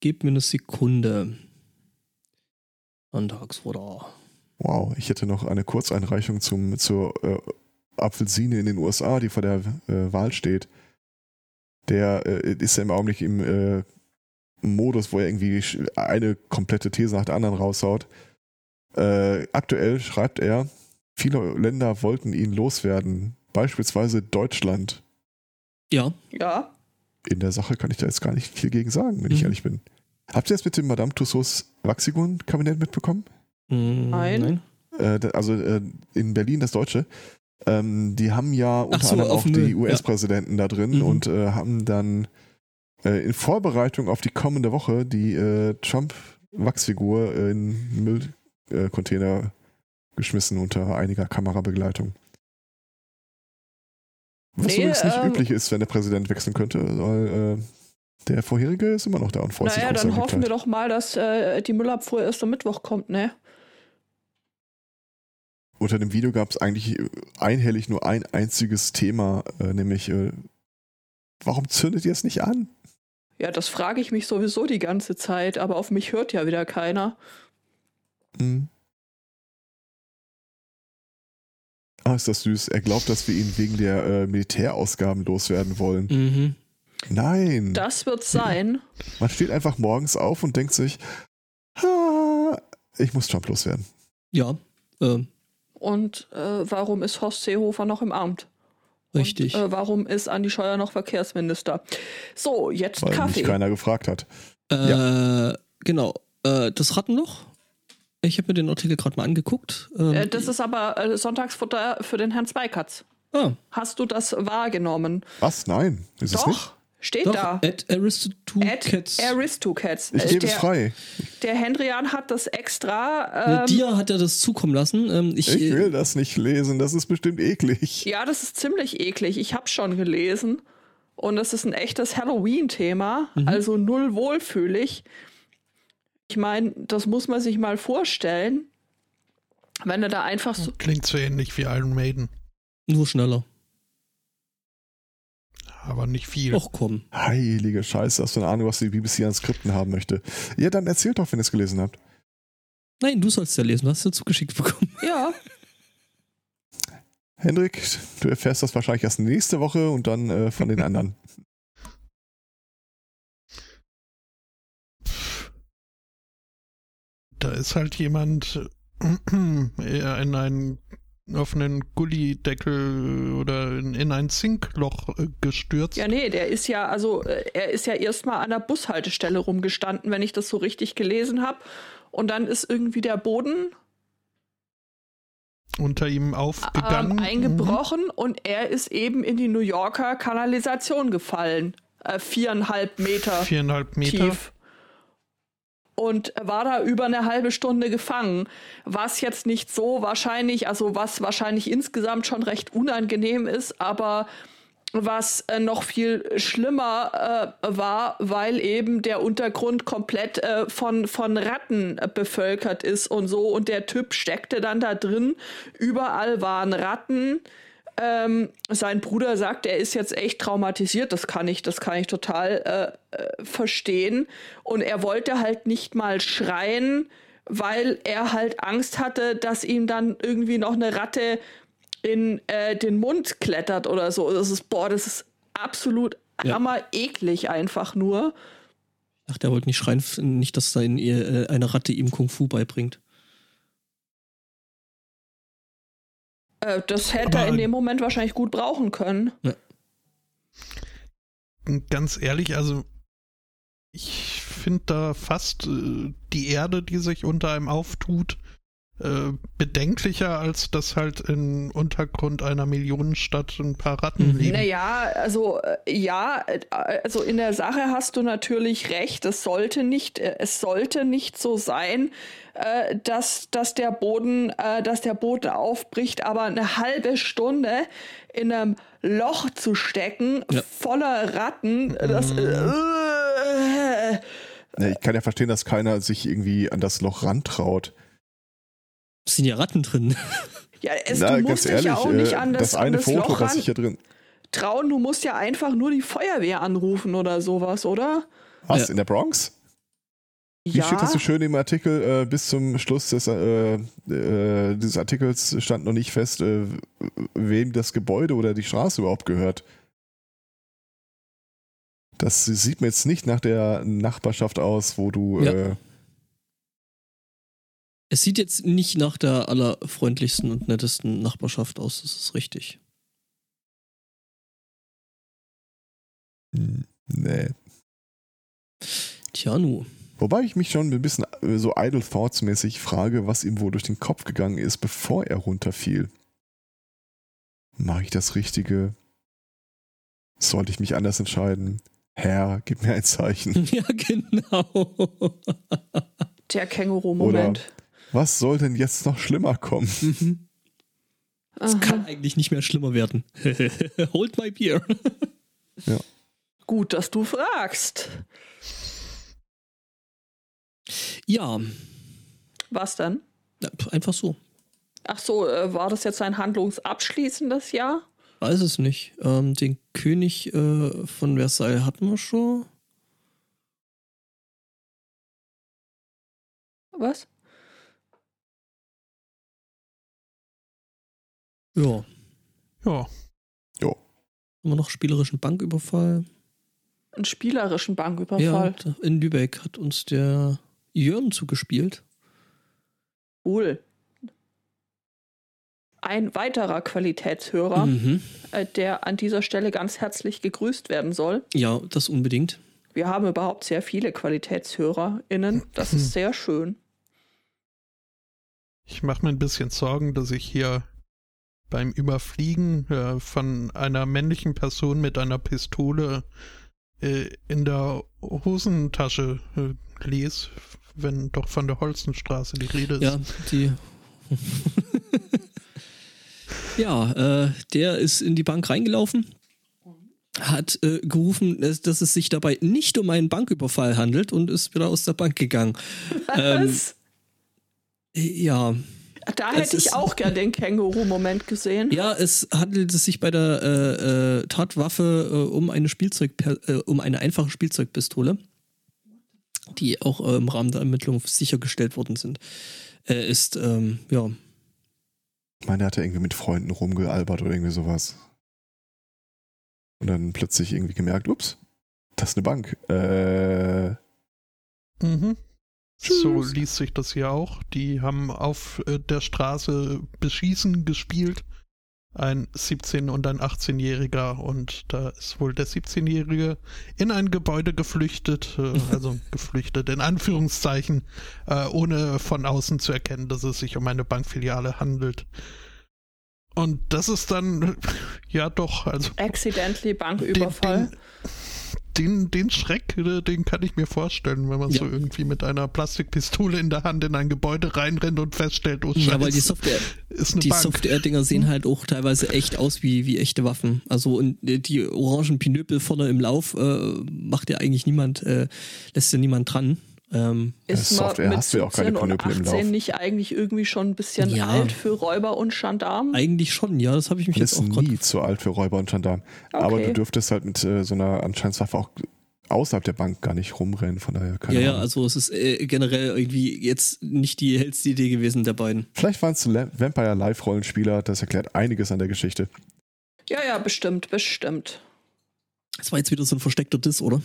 Gebt mir eine Sekunde. Sonntagsfutter.
Wow, ich hätte noch eine Kurzeinreichung zum, zur äh, Apfelsine in den USA, die vor der äh, Wahl steht. Der äh, ist ja im Augenblick im äh, Modus, wo er irgendwie eine komplette These nach der anderen raushaut. Äh, aktuell schreibt er, viele Länder wollten ihn loswerden, beispielsweise Deutschland.
Ja,
Ja.
In der Sache kann ich da jetzt gar nicht viel gegen sagen, wenn ich
Mhm.
ehrlich bin. Habt ihr das mit dem Madame Tussauds Waxigon-Kabinett mitbekommen?
mm,
Nein.
Äh, also äh, in Berlin das Deutsche. Ähm, die haben ja unter
so,
anderem auch die
Müll, ja.
US-Präsidenten da drin
Mhm.
und äh, haben dann äh, in Vorbereitung auf die kommende Woche die äh, Trump-Wachsfigur in Müllcontainer geschmissen unter einiger Kamerabegleitung. Was
Nee,
übrigens nicht
ähm,
üblich ist, wenn der Präsident wechseln könnte, weil äh, der vorherige ist immer noch da und freut sich
Naja, dann hoffen wir doch mal, dass äh, die Müllabfuhr erst am Mittwoch kommt, ne?
unter dem Video gab es eigentlich einhellig nur ein einziges Thema, äh, nämlich äh, warum zündet ihr es nicht an?
Ja, das frage ich mich sowieso die ganze Zeit, aber auf mich hört ja wieder keiner.
Hm. Ah, ist das süß. Er glaubt, dass wir ihn wegen der äh, Militärausgaben loswerden wollen.
Mhm.
Nein.
Das wird sein.
Man steht einfach morgens auf und denkt sich, "Ha, ich muss Trump loswerden.
Ja, äh,
Und äh, warum ist Horst Seehofer noch im Amt?
richtig.
Und, äh, warum ist Andi Scheuer noch Verkehrsminister? So, jetzt
Weil
Kaffee.
mich keiner gefragt hat.
äh, Genau. Äh, das Rattenloch. Ich habe mir den Artikel gerade mal angeguckt. Ähm,
Äh, das ist aber äh, Sonntagsfutter für den Herrn Zweikatz.
ah,
Hast du das wahrgenommen?
Was? Nein, ist es nicht?
Doch, steht
doch,
da.
at Aristocats.
At Aristocats.
Ich gebe es frei.
Der Hendrian hat das extra.
Äh,
Ähm,
Dir hat er das zukommen lassen. Ähm, ich,
Ich will das nicht lesen, das ist bestimmt eklig.
ja, das ist ziemlich eklig. Ich habe schon gelesen. Und das ist ein echtes Halloween-Thema.
Mhm.
Also null wohlfühlig. Ich meine, das muss man sich mal vorstellen. Wenn du da einfach so.
Klingt so ähnlich wie Iron Maiden,
nur schneller.
aber nicht viel.
Och komm.
Heilige Scheiße, hast du eine Ahnung, was die BBC an Skripten haben möchte? Ja, dann erzählt doch, wenn ihr es gelesen habt.
Nein, du sollst ja lesen. Du hast ja zugeschickt bekommen.
Ja,
Hendrik, du erfährst das wahrscheinlich erst nächste Woche und dann äh, von den anderen.
Da ist halt jemand äh, in einen offenen Gullideckel oder in, in ein Zinkloch äh, gestürzt.
ja, nee, der ist ja, also, äh, er ist ja erstmal an der Bushaltestelle rumgestanden, wenn ich das so richtig gelesen habe. Und dann ist irgendwie der Boden
unter ihm aufgegangen.
ähm, eingebrochen und er ist eben in die New Yorker Kanalisation gefallen. Äh, viereinhalb Meter
Mhm. Viereinhalb Meter.
tief. Und war da über eine halbe Stunde gefangen. Was jetzt nicht so wahrscheinlich, also was wahrscheinlich insgesamt schon recht unangenehm ist, aber was äh, noch viel schlimmer äh, war, weil eben der Untergrund komplett äh, von, von Ratten bevölkert ist und so. Und der Typ steckte dann da drin. Überall waren Ratten. Ähm, sein Bruder sagt, er ist jetzt echt traumatisiert. Das kann ich, das kann ich total äh, äh, verstehen. Und er wollte halt nicht mal schreien, weil er halt Angst hatte, dass ihm dann irgendwie noch eine Ratte in äh, den Mund klettert oder so. Das ist, boah, das ist absolut
Ja.
hammer eklig einfach nur.
Ach, der wollte nicht schreien, nicht, dass da in ihr, äh, eine Ratte ihm Kung Fu beibringt.
Äh, das hätte er in dem Moment wahrscheinlich gut brauchen können.
Ganz ehrlich, also ich finde da fast äh, die Erde, die sich unter einem auftut, äh, bedenklicher, als dass halt im Untergrund einer Millionenstadt ein paar Ratten
Mhm.
liegen.
Naja, also äh, ja, äh, also in der Sache hast du natürlich recht. Es sollte nicht, es sollte nicht so sein, äh, dass, dass der Boden, äh, dass der Boden aufbricht, aber eine halbe Stunde in einem Loch zu stecken,
Ja.
voller Ratten, das äh,
Ja, ich kann ja verstehen, dass keiner sich irgendwie an das Loch rantraut.
Es sind ja Ratten drin.
ja, es,
Na,
du
ganz
musst dich
ehrlich,
ja auch nicht
äh,
an das,
das
an
eine
das
Foto,
Loch
was
ran
ich hier drin.
trauen. Du musst ja einfach nur die Feuerwehr anrufen oder sowas, oder?
Was?
Ja.
In der Bronx? Wie
ja.
steht das so schön im Artikel? Äh, bis zum Schluss des, äh, äh, dieses Artikels stand noch nicht fest, äh, wem das Gebäude oder die Straße überhaupt gehört. Das sieht mir jetzt nicht nach der Nachbarschaft aus, wo du.
Ja. Es sieht jetzt nicht nach der allerfreundlichsten und nettesten Nachbarschaft aus, das ist richtig.
hm, nee.
Tja, nu.
Wobei ich mich schon ein bisschen äh, so idle thoughts mäßig frage, was ihm wohl durch den Kopf gegangen ist, bevor er runterfiel. Mache ich das Richtige? Sollte ich mich anders entscheiden? Herr, gib mir ein Zeichen.
Ja, genau.
Der Känguru-Moment.
Was soll denn jetzt noch schlimmer kommen?
Mhm. Es kann eigentlich nicht mehr schlimmer werden. Hold my beer.
Gut, dass du fragst.
Ja,
Was dann?
einfach so.
Ach so, äh, war das jetzt ein handlungsabschließendes Jahr?
Weiß es nicht. Ähm, den König äh, von Versailles hatten wir schon.
Was?
Ja.
Ja.
Jo.
Haben wir noch spielerischen Banküberfall?
Einen spielerischen
Ja,
Banküberfall.
da- in Lübeck hat uns der Jörn zugespielt.
Cool. Ein weiterer Qualitätshörer,
Mhm.
äh, der an dieser Stelle ganz herzlich gegrüßt werden soll.
Ja, das unbedingt.
Wir haben überhaupt sehr viele QualitätshörerInnen. Das ist sehr schön.
Ich mache mir ein bisschen Sorgen, dass ich hier beim Überfliegen äh, von einer männlichen Person mit einer Pistole äh, in der Hosentasche äh, lese, wenn doch von der Holzenstraße die Rede ist.
Ja, die. ja, äh, der ist in die Bank reingelaufen, hat äh, gerufen, dass, dass es sich dabei nicht um einen Banküberfall handelt und ist wieder aus der Bank gegangen. Ähm,
Was?
Ja,
da hätte ich
ist-
auch gern den Känguru-Moment gesehen.
ja, es handelt es sich bei der äh, äh, Tatwaffe äh, um eine Spielzeug, äh, um eine einfache Spielzeugpistole, die auch äh, im Rahmen der Ermittlung sichergestellt worden sind. Er ist ähm, ja
Ich meine, er hatte irgendwie mit Freunden rumgealbert oder irgendwie sowas. Und dann plötzlich irgendwie gemerkt, ups, das ist eine Bank. Äh,
Mhm. So
Tschüss.
liest sich das hier auch. Die haben auf äh, der Straße Beschießen gespielt. Ein 17- und ein 18-Jähriger. Und da ist wohl der 17-Jährige in ein Gebäude geflüchtet. Äh, also geflüchtet in Anführungszeichen, äh, ohne von außen zu erkennen, dass es sich um eine Bankfiliale handelt. Und das ist dann, ja doch, also
Accidentally
den,
Banküberfall.
Den, den Schreck, äh, den kann ich mir vorstellen, wenn man
Ja.
so irgendwie mit einer Plastikpistole in der Hand in ein Gebäude reinrennt und feststellt, oh Scheiße,
Ja, weil die Software, die. Software-Dinger sehen halt auch teilweise echt aus wie, wie echte Waffen. Also und äh, die orangen Pinöpel vorne im Lauf äh, macht ja eigentlich niemand, äh, lässt ja niemand dran. Ähm,
Ist
Ja,
man
Software
mit
hast du ja auch keine
17 und
Pinöpel im
18
Lauf.
nicht eigentlich irgendwie schon ein bisschen
Ja.
alt für Räuber und Gendarmen?
eigentlich schon, ja, das habe ich mich jetzt
ist
auch
nie zu alt für Räuber und Gendarmen. Aber
Okay.
du dürftest halt mit äh, so einer Anscheinswaffe auch außerhalb der Bank gar nicht rumrennen, von daher keine
Ja, ja, also es ist äh, generell irgendwie jetzt nicht die hellste Idee gewesen der beiden.
Vielleicht waren es Vampire Live-Rollenspieler, das erklärt einiges an der Geschichte.
Ja, ja, bestimmt, bestimmt.
Das war jetzt wieder so ein versteckter Diss, oder?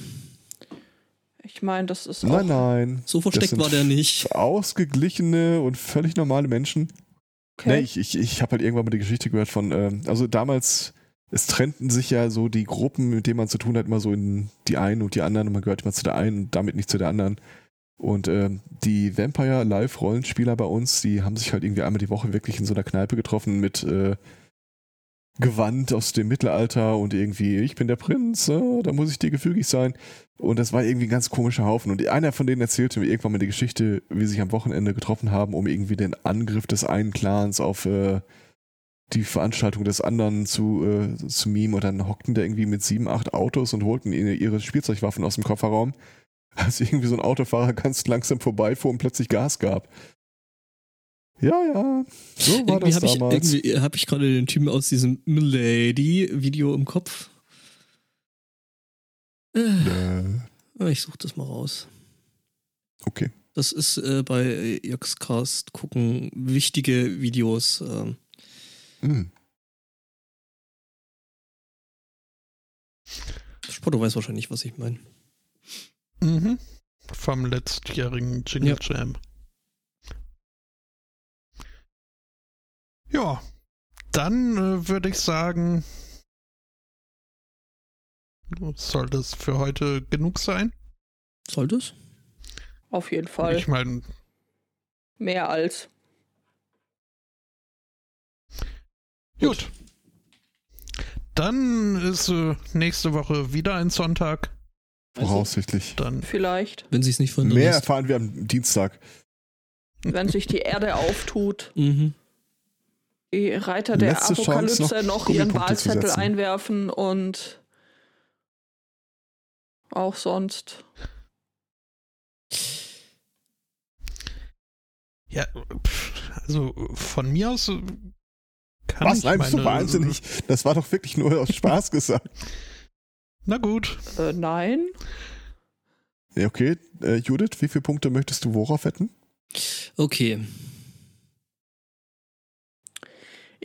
Ich meine, das ist auch.
Nein, nein.
So
Das
versteckt
sind
war der nicht.
Ausgeglichene und völlig normale Menschen.
Okay.
Nee, ich, ich, ich habe halt irgendwann mal die Geschichte gehört von, ähm, also damals, es trennten sich ja so die Gruppen, mit denen man zu tun hat, immer so in die einen und die anderen und man gehört immer zu der einen und damit nicht zu der anderen. Und ähm, die Vampire Live-Rollenspieler bei uns, die haben sich halt irgendwie einmal die Woche wirklich in so einer Kneipe getroffen mit äh, Gewand aus dem Mittelalter und irgendwie, ich bin der Prinz, äh, da muss ich dir gefügig sein. Und das war irgendwie ein ganz komischer Haufen. Und einer von denen erzählte mir irgendwann mal die Geschichte, wie sie sich am Wochenende getroffen haben, um irgendwie den Angriff des einen Clans auf äh, die Veranstaltung des anderen zu, äh, zu mimen. Und dann hockten da irgendwie mit sieben, acht Autos und holten ihre, ihre Spielzeugwaffen aus dem Kofferraum. Als irgendwie so ein Autofahrer ganz langsam vorbeifuhr und plötzlich Gas gab. Ja, ja, so war
Irgendwie
das
habe ich, irgendwie hab ich gerade den Typen aus diesem Milady-Video im Kopf. Äh,
Äh,
ich suche das mal raus.
okay.
Das ist äh, bei Joxcast gucken wichtige Videos. Ähm,
Hm.
Spotto weiß wahrscheinlich, was ich meine.
Mhm. Vom letztjährigen Jingle
Ja.
Jam. Ja, dann äh, würde ich sagen, soll das für heute genug sein?
Sollte es?
Auf jeden Fall.
Ich meine,
Mehr als.
gut. Dann ist äh, nächste Woche wieder ein Sonntag.
Voraussichtlich.
Dann
Also,
Vielleicht,
Wenn sie es nicht von
Mehr erfahren wir am Dienstag.
wenn sich die Erde auftut,
Mhm.
Die Reiter der
Letzte
Apokalypse
noch
noch, ihren Wahlzettel einwerfen und auch sonst.
Ja, Also von mir aus kann
Was?
ich
Nein,
meine-
wahnsinnig? Das war doch wirklich nur aus Spaß gesagt.
Na gut.
Äh, nein.
Ja, okay. Äh, Judith, wie viele Punkte möchtest du worauf wetten?
Okay.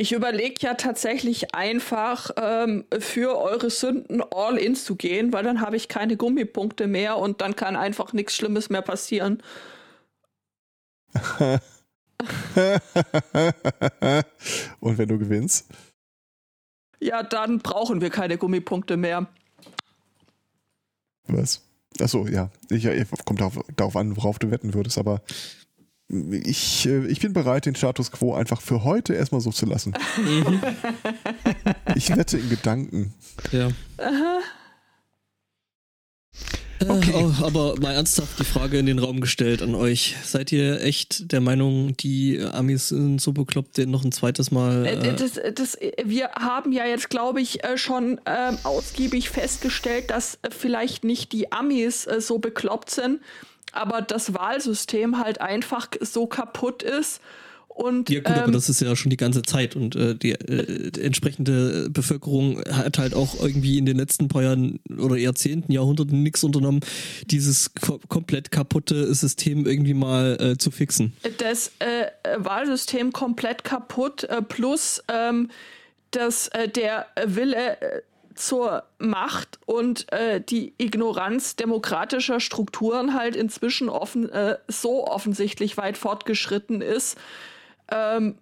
Ich überlege ja tatsächlich einfach ähm, für eure Sünden all in zu gehen, weil dann habe ich keine Gummipunkte mehr und dann kann einfach nichts Schlimmes mehr passieren.
Und wenn du gewinnst?
Ja, dann brauchen wir keine Gummipunkte mehr.
Was? Achso, ja. Ich, ja, kommt darauf, darauf an, worauf du wetten würdest, aber ich, äh, ich bin bereit, den Status quo einfach für heute erstmal so zu lassen. Ich wette in Gedanken.
Ja.
Okay.
Äh, oh, aber mal ernsthaft die Frage in den Raum gestellt an euch. Seid ihr echt der Meinung, die Amis sind so bekloppt, den noch ein zweites Mal.
Äh,
Äh,
Das, das, wir haben ja jetzt, glaube ich, äh, schon ähm, ausgiebig festgestellt, dass äh, vielleicht nicht die Amis äh, so bekloppt sind, aber das Wahlsystem halt einfach so kaputt ist. Und
ja gut, aber
ähm,
das ist ja schon die ganze Zeit und äh, die, äh, die entsprechende Bevölkerung hat halt auch irgendwie in den letzten paar Jahren oder Jahrzehnten, Jahrhunderten nichts unternommen, dieses ko komplett kaputte System irgendwie mal äh, zu fixen.
das äh, Wahlsystem komplett kaputt, äh, plus ähm, dass äh, der Wille zur Macht und äh, die Ignoranz demokratischer Strukturen halt inzwischen offen, äh, so offensichtlich weit fortgeschritten ist, ähm,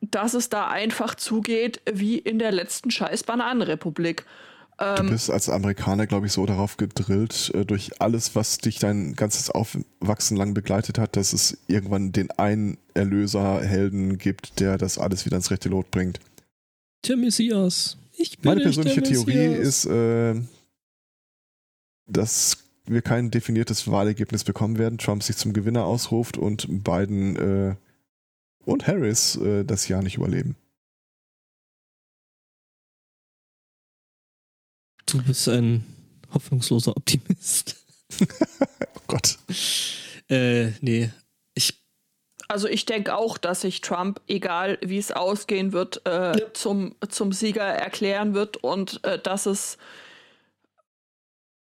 dass es da einfach zugeht wie in der letzten scheiß Bananenrepublik.
Du bist als Amerikaner, glaube ich, so darauf gedrillt, äh, durch alles, was dich dein ganzes Aufwachsen lang begleitet hat, dass es irgendwann den einen Erlöser, Helden gibt, der das alles wieder ins rechte Lot bringt.
Der Messias. Ich bin
Meine persönliche Theorie ist, äh, dass wir kein definiertes Wahlergebnis bekommen werden, Trump sich zum Gewinner ausruft und Biden äh, und Harris äh, das Jahr nicht überleben.
Du bist ein hoffnungsloser Optimist.
Oh Gott.
Äh, nee.
Also ich denke auch, dass sich Trump, egal wie es ausgehen wird, äh, zum, zum Sieger erklären wird und äh, dass es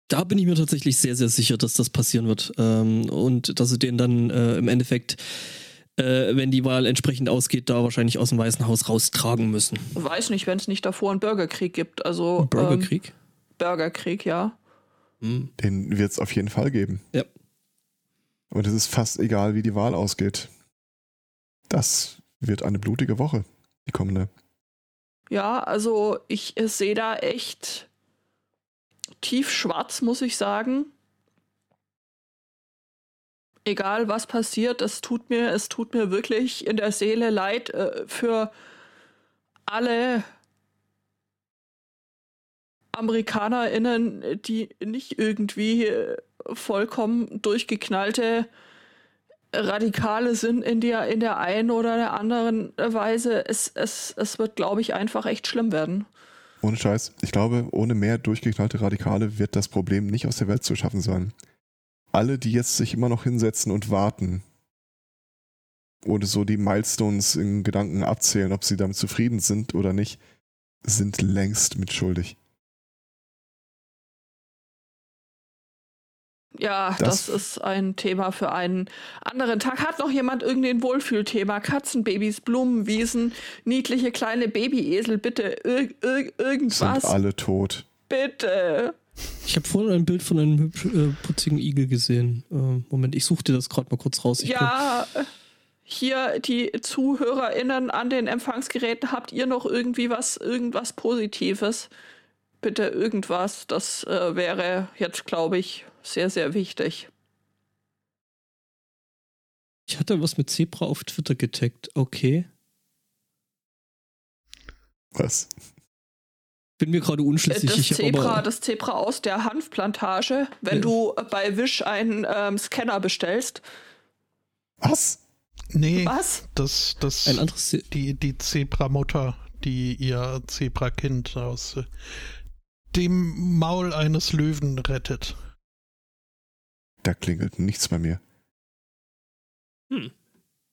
da bin ich mir tatsächlich sehr, sehr sicher, dass das passieren wird. Ähm, und dass sie den dann äh, im Endeffekt, äh, wenn die Wahl entsprechend ausgeht, da wahrscheinlich aus dem Weißen Haus raustragen müssen.
weiß nicht, wenn es nicht davor einen Bürgerkrieg gibt. Also Ähm,
Bürgerkrieg?
Bürgerkrieg, ja.
Hm.
Den wird es auf jeden Fall geben.
Ja.
Und es ist fast egal, wie die Wahl ausgeht. Das wird eine blutige Woche, die kommende.
Ja, also ich äh, sehe da echt tiefschwarz, muss ich sagen. Egal was passiert, es tut mir, es tut mir wirklich in der Seele leid äh, für alle AmerikanerInnen, die nicht irgendwie äh, vollkommen durchgeknallte Radikale sind in der, in der einen oder der anderen Weise. Es, es, es wird, glaube ich, einfach echt schlimm werden.
Ohne Scheiß. Ich glaube, ohne mehr durchgeknallte Radikale wird das Problem nicht aus der Welt zu schaffen sein. Alle, die jetzt sich immer noch hinsetzen und warten oder so die Milestones in Gedanken abzählen, ob sie damit zufrieden sind oder nicht, sind längst mitschuldig.
Ja,
Das-
das, ist ein Thema für einen anderen Tag. Hat noch jemand irgendein Wohlfühlthema? Katzenbabys, Blumenwiesen, niedliche kleine Babyesel, bitte ir ir
Sind
irgendwas,
alle tot.
bitte.
Ich habe vorhin ein Bild von einem hübsch, äh, putzigen Igel gesehen. Äh, Moment, ich suche dir das gerade mal kurz raus. Ich
ja, hier die ZuhörerInnen an den Empfangsgeräten, habt ihr noch irgendwie was, irgendwas Positives? Bitte irgendwas, das äh, wäre jetzt, glaube ich, sehr, sehr wichtig.
Ich hatte was mit Zebra auf Twitter getaggt. Okay.
Was?
Bin mir gerade unschlüssig.
Das
ich
Zebra,
aber,
das Zebra aus der Hanfplantage, wenn
Ja.
du bei Wish einen ähm, Scanner bestellst.
Was?
Nee,
Was?
das, das,
ein anderes Ze
die, die Zebra-Mutter, die ihr Zebra-Kind aus äh, dem Maul eines Löwen rettet.
Da klingelt nichts bei mir.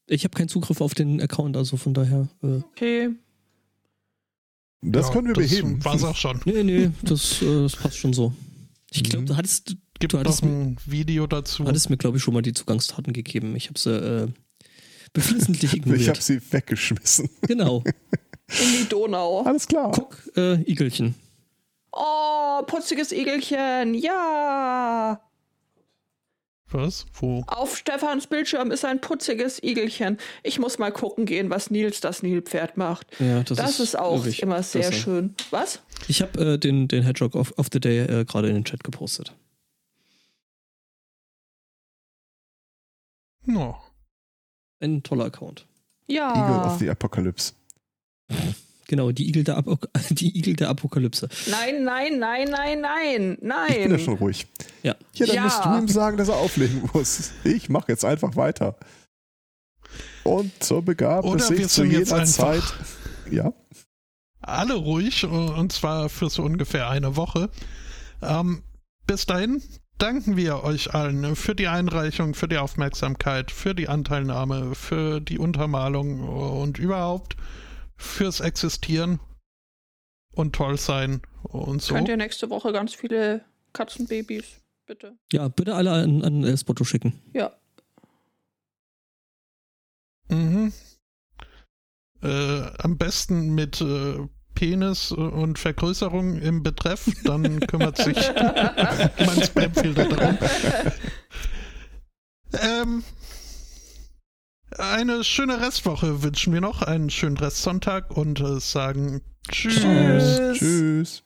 Ich habe keinen Zugriff auf den Account, also von daher. Äh,
Okay.
Das
Ja,
können wir beheben.
War's auch schon.
nee, nee, das, äh, das passt schon so. Ich glaube,
Mhm.
du hattest,
Gibt
Du
noch
hattest
ein Video dazu.
hattest mir, glaube ich, schon mal die Zugangsdaten gegeben. Ich habe sie äh, beflissentlich
Ich
ignoriert.
habe sie weggeschmissen.
genau.
In die Donau.
Alles klar.
Guck, äh, Igelchen.
Oh, putziges Igelchen. Ja.
Was? Wo?
Auf Stefans Bildschirm ist ein putziges Igelchen. Ich muss mal gucken gehen, was Nils das Nilpferd macht.
Ja, das,
Das, ist, auch
wirklich
immer sehr
klasse.
schön. Was?
Ich habe äh, den, den Hedgehog of, of the Day äh, gerade in den Chat gepostet.
No.
Ein toller Account.
Ja.
Eagle of the Apocalypse.
Genau, die Igel der, Apo die Igel der Apokalypse.
Nein, nein, nein, nein, nein,
Ich bin ja
nein.
schon ruhig.
Ja.
Ja, dann
Ja.
musst du ihm sagen, dass er auflegen muss. Ich mache jetzt einfach weiter. Und zur Begabung
Oder wir
sich zu jeder Zeit. Ja.
alle ruhig und zwar für so ungefähr eine Woche. Ähm, bis dahin danken wir euch allen für die Einreichung, für die Aufmerksamkeit, für die Anteilnahme, für die Untermalung und überhaupt fürs Existieren und toll sein und so.
Könnt ihr nächste Woche ganz viele Katzenbabys, bitte?
Ja, bitte alle an, an äh, Spotto schicken.
Ja.
Mhm. Äh, am besten mit äh, Penis und Vergrößerung im Betreff, dann kümmert sich mein Spamfilter darum. Ähm, eine schöne Restwoche wünschen wir noch, einen schönen Restsonntag und äh, sagen Tschüss.
Tschüss.
Tschüss.